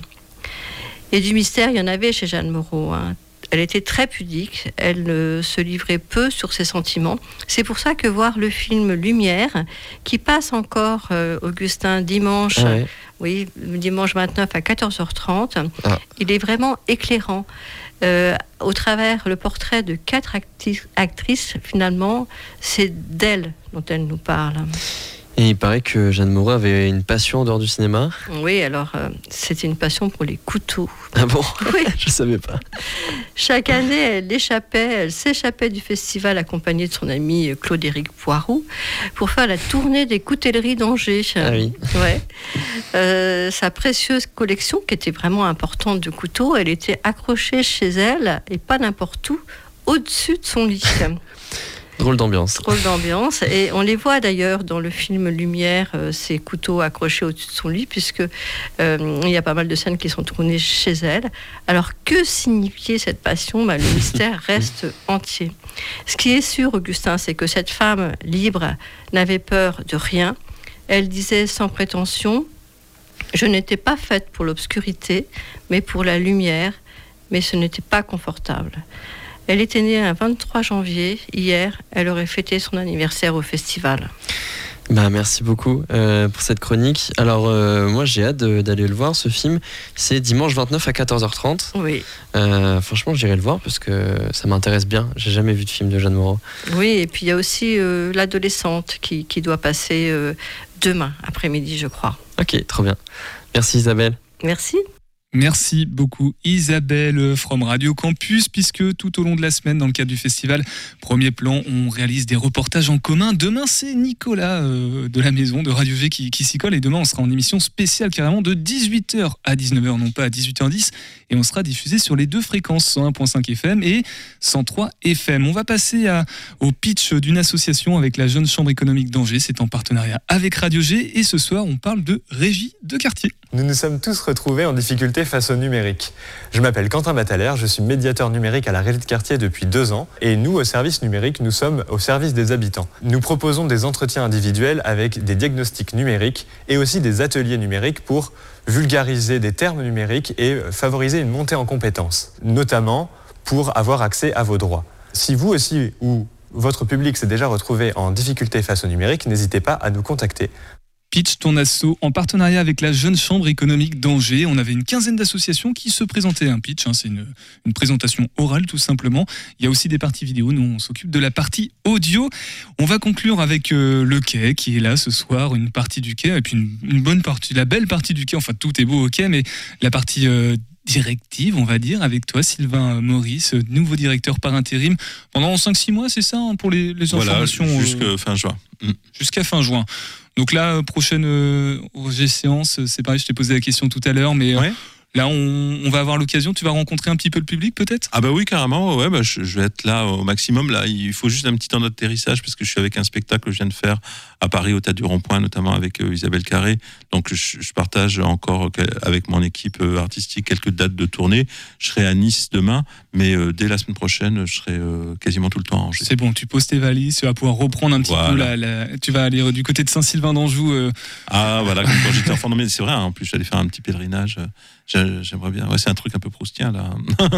Et du mystère, il y en avait chez Jeanne Moreau. hein. Elle était très pudique, elle euh, se livrait peu sur ses sentiments. C'est pour ça que voir le film Lumière, qui passe encore, euh, Augustin, dimanche, Ah ouais. oui, dimanche 29 à 14h30, Ah. il est vraiment éclairant. Euh, au travers le portrait de quatre acti- actrices, finalement, c'est d'elles dont elle nous parle. Et il paraît que Jeanne Moreau avait une passion en dehors du cinéma. Oui, alors euh, c'était une passion pour les couteaux. Ah bon? Oui. Je savais pas. Chaque année, elle échappait, elle s'échappait du festival accompagnée de son ami euh, Claude-Éric Poirou pour faire la tournée des coutelleries d'Angers. Ah oui. Ouais. Euh, sa précieuse collection, qui était vraiment importante de couteaux, elle était accrochée chez elle et pas n'importe où, au-dessus de son lit. Drôle d'ambiance. Drôle d'ambiance. Et on les voit d'ailleurs dans le film Lumière, euh, ces couteaux accrochés au-dessus de son lit, puisque euh, il y a pas mal de scènes qui sont tournées chez elle. Alors que signifiait cette passion? Bah, Le mystère reste entier. Ce qui est sûr, Augustin, c'est que cette femme libre n'avait peur de rien. Elle disait sans prétention, je n'étais pas faite pour l'obscurité, mais pour la lumière, mais ce n'était pas confortable. Elle était née un 23 janvier. Hier, elle aurait fêté son anniversaire au festival. Bah, merci beaucoup euh, pour cette chronique. Alors, euh, moi, j'ai hâte d'aller le voir, ce film. C'est dimanche 29 à 14h30. Oui. Euh, franchement, j'irai le voir parce que ça m'intéresse bien. J'ai jamais vu de film de Jeanne Moreau. Oui, et puis il y a aussi l'adolescente qui, qui doit passer demain après-midi, je crois. Ok, trop bien. Merci Isabelle. Merci. Merci beaucoup Isabelle from Radio Campus, puisque tout au long de la semaine, dans le cadre du festival Premier Plan, on réalise des reportages en commun. Demain, c'est Nicolas euh, de la maison de Radio G qui, s'y colle, et demain, on sera en émission spéciale carrément de 18h à 19h, non pas à 18h10, et on sera diffusé sur les deux fréquences, 101.5 FM et 103 FM. On va passer au pitch d'une association avec la Jeune Chambre économique d'Angers, c'est en partenariat avec Radio G, et ce soir, on parle de régie de quartier. Nous nous sommes tous retrouvés en difficulté face au numérique. Je m'appelle Quentin Batalère, je suis médiateur numérique à la Régie de quartier depuis deux ans et nous, au service numérique, nous sommes au service des habitants. Nous proposons des entretiens individuels avec des diagnostics numériques et aussi des ateliers numériques pour vulgariser des termes numériques et favoriser une montée en compétences, notamment pour avoir accès à vos droits. Si vous aussi ou votre public s'est déjà retrouvé en difficulté face au numérique, n'hésitez pas à nous contacter. Pitch ton assaut en partenariat avec la Jeune Chambre économique d'Angers. On avait une quinzaine d'associations qui se présentaient un pitch. hein, c'est une, présentation orale tout simplement. Il y a aussi des parties vidéo. Nous, on s'occupe de la partie audio. On va conclure avec euh, le quai qui est là ce soir, une partie du quai et puis une, une bonne partie, la belle partie du quai. Enfin, tout est beau au quai, mais la partie euh, directive, on va dire, avec toi, Sylvain Maurice, nouveau directeur par intérim pendant 5-6 mois, c'est ça, hein, pour les, les Voilà, informations euh, jusqu'à fin juin. Mm. jusqu'à fin juin. Donc là, euh, prochaine euh, séance, c'est pareil, je t'ai posé la question tout à l'heure, mais euh, là, on, on va avoir l'occasion, tu vas rencontrer un petit peu le public peut-être? Ah bah oui carrément, ouais, bah je, je vais être là au maximum. Là, il faut juste un petit temps d'atterrissage parce que je suis avec un spectacle que je viens de faire à Paris au Tas du Rond-Point, notamment avec euh, Isabelle Carré. Donc je, je partage encore que- avec mon équipe euh, artistique quelques dates de tournée. Je serai à Nice demain, mais euh, dès la semaine prochaine, je serai euh, quasiment tout le temps à Angers. C'est bon, tu poses tes valises, tu vas pouvoir reprendre un petit peu la, la- Tu vas aller euh, du côté de Saint-Sylvain d'Anjou. euh, Ah voilà, quand j'étais enfant. C'est vrai, hein, en plus j'allais faire un petit pèlerinage. euh, J'aimerais bien. Ouais, c'est un truc un peu proustien là.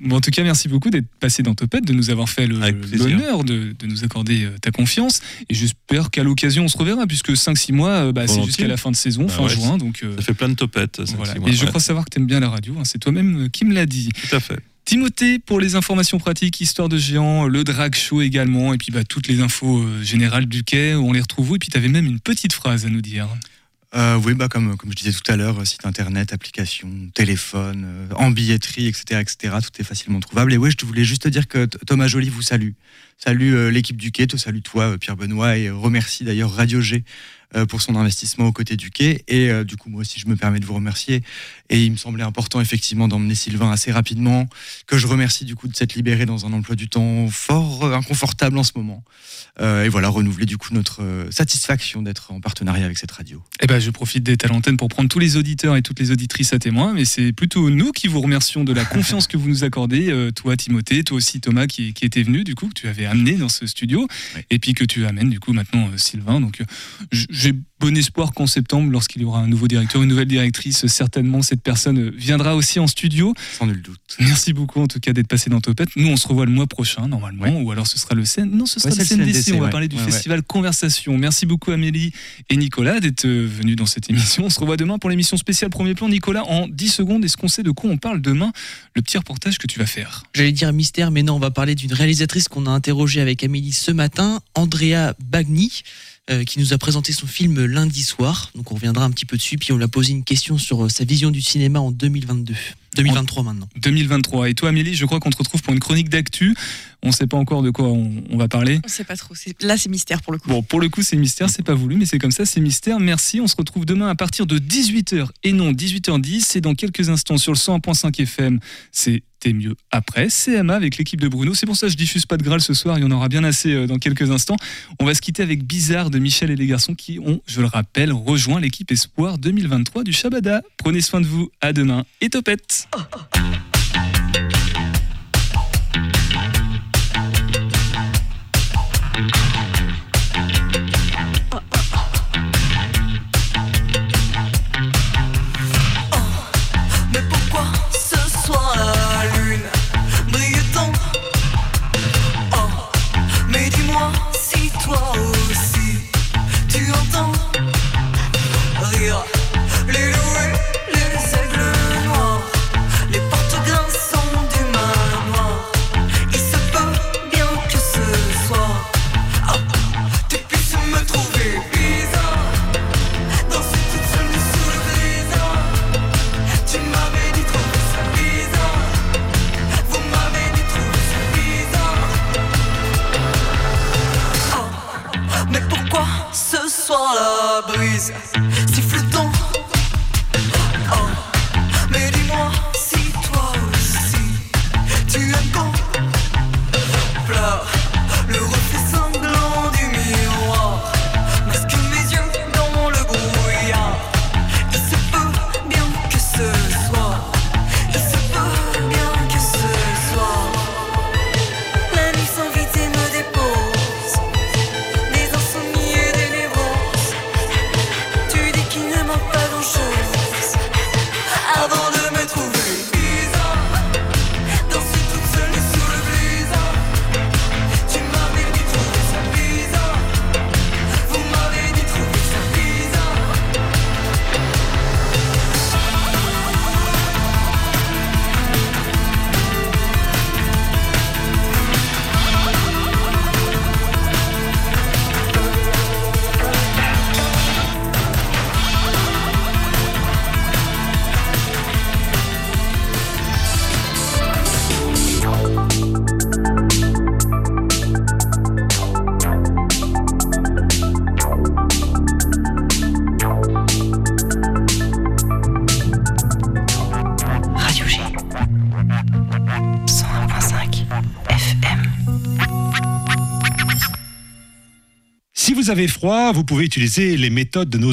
Bon, en tout cas, merci beaucoup d'être passé dans Topette, de nous avoir fait l'honneur de, de nous accorder euh, ta confiance. Et j'espère qu'à l'occasion, on se reverra, puisque 5-6 mois, euh, bah, c'est jusqu'à la fin de saison, Bah fin ouais, juin. Donc, euh, Ça fait plein de topettes. voilà. mois, Et je ouais. crois savoir que tu aimes bien la radio, hein, c'est toi-même euh, qui me l'a dit. Tout à fait. Timothée pour les informations pratiques, histoire de géant, le drag show également, et puis bah, toutes les infos générales du quai, on les retrouve où Et puis tu avais même une petite phrase à nous dire. Euh, oui, bah comme, comme je disais tout à l'heure, site internet, application, téléphone, euh, en billetterie, etc., etc., tout est facilement trouvable. Et oui, je voulais juste te dire que Thomas Joly vous salue. Salue euh, l'équipe du Quai, te salue toi, euh, Pierre Benoît, et euh, remercie d'ailleurs Radio G pour son investissement aux côtés du Quai. Et du coup, moi aussi, je me permets de vous remercier. Et il me semblait important, effectivement, d'emmener Sylvain assez rapidement, que je remercie du coup de s'être libéré dans un emploi du temps fort inconfortable en ce moment. Et voilà, renouveler du coup notre satisfaction d'être en partenariat avec cette radio. Eh ben, je profite à l'antenne pour prendre tous les auditeurs et toutes les auditrices à témoin, mais c'est plutôt nous qui vous remercions de la confiance que vous nous accordez, toi Timothée, toi aussi Thomas qui, qui était venu du coup, que tu avais amené dans ce studio, et puis que tu amènes du coup maintenant euh, Sylvain. Donc euh, j'ai bon espoir qu'en septembre, lorsqu'il y aura un nouveau directeur, une nouvelle directrice, certainement cette personne viendra aussi en studio. Sans nul doute. Merci beaucoup en tout cas d'être passé dans Topette. Nous on se revoit le mois prochain normalement, ou alors ce sera le CN... Non, ce sera Ouais, le CNDC, CNDC, on va ouais. parler du Ouais, ouais. festival Conversation. Merci beaucoup Amélie et Nicolas d'être euh, venus dans cette émission. On se revoit demain pour l'émission spéciale Premier Plan. Nicolas, en 10 secondes, est-ce qu'on sait de quoi on parle demain? Le petit reportage que tu vas faire. J'allais dire mystère, mais non, on va parler d'une réalisatrice qu'on a interrogée avec Amélie ce matin, Andrea Bagni, euh, qui nous a présenté son film lundi soir. Donc on reviendra un petit peu dessus, puis on lui a posé une question sur euh, sa vision du cinéma en 2022. 2023 maintenant. 2023. Et toi Amélie, je crois qu'on te retrouve pour une chronique d'actu. On ne sait pas encore de quoi on, on va parler. On sait pas trop. c'est- Là, c'est mystère pour le coup. Bon, pour le coup, c'est mystère, c'est pas voulu, mais c'est comme ça, c'est mystère. Merci. On se retrouve demain à partir de 18h et non 18h10. C'est dans quelques instants sur le 101.5 FM. C'est T'es mieux après. CMA avec l'équipe de Bruno. C'est pour ça que je diffuse pas de Graal ce soir. Il y en aura bien assez euh, dans quelques instants. On va se quitter avec Bizarre de Michel et les garçons qui ont, je le rappelle, rejoint l'équipe Espoir 2023 du Shabada. Prenez soin de vous. À demain et topette. Mais Mais pourquoi ce soir la brise froid, vous pouvez utiliser les méthodes de nos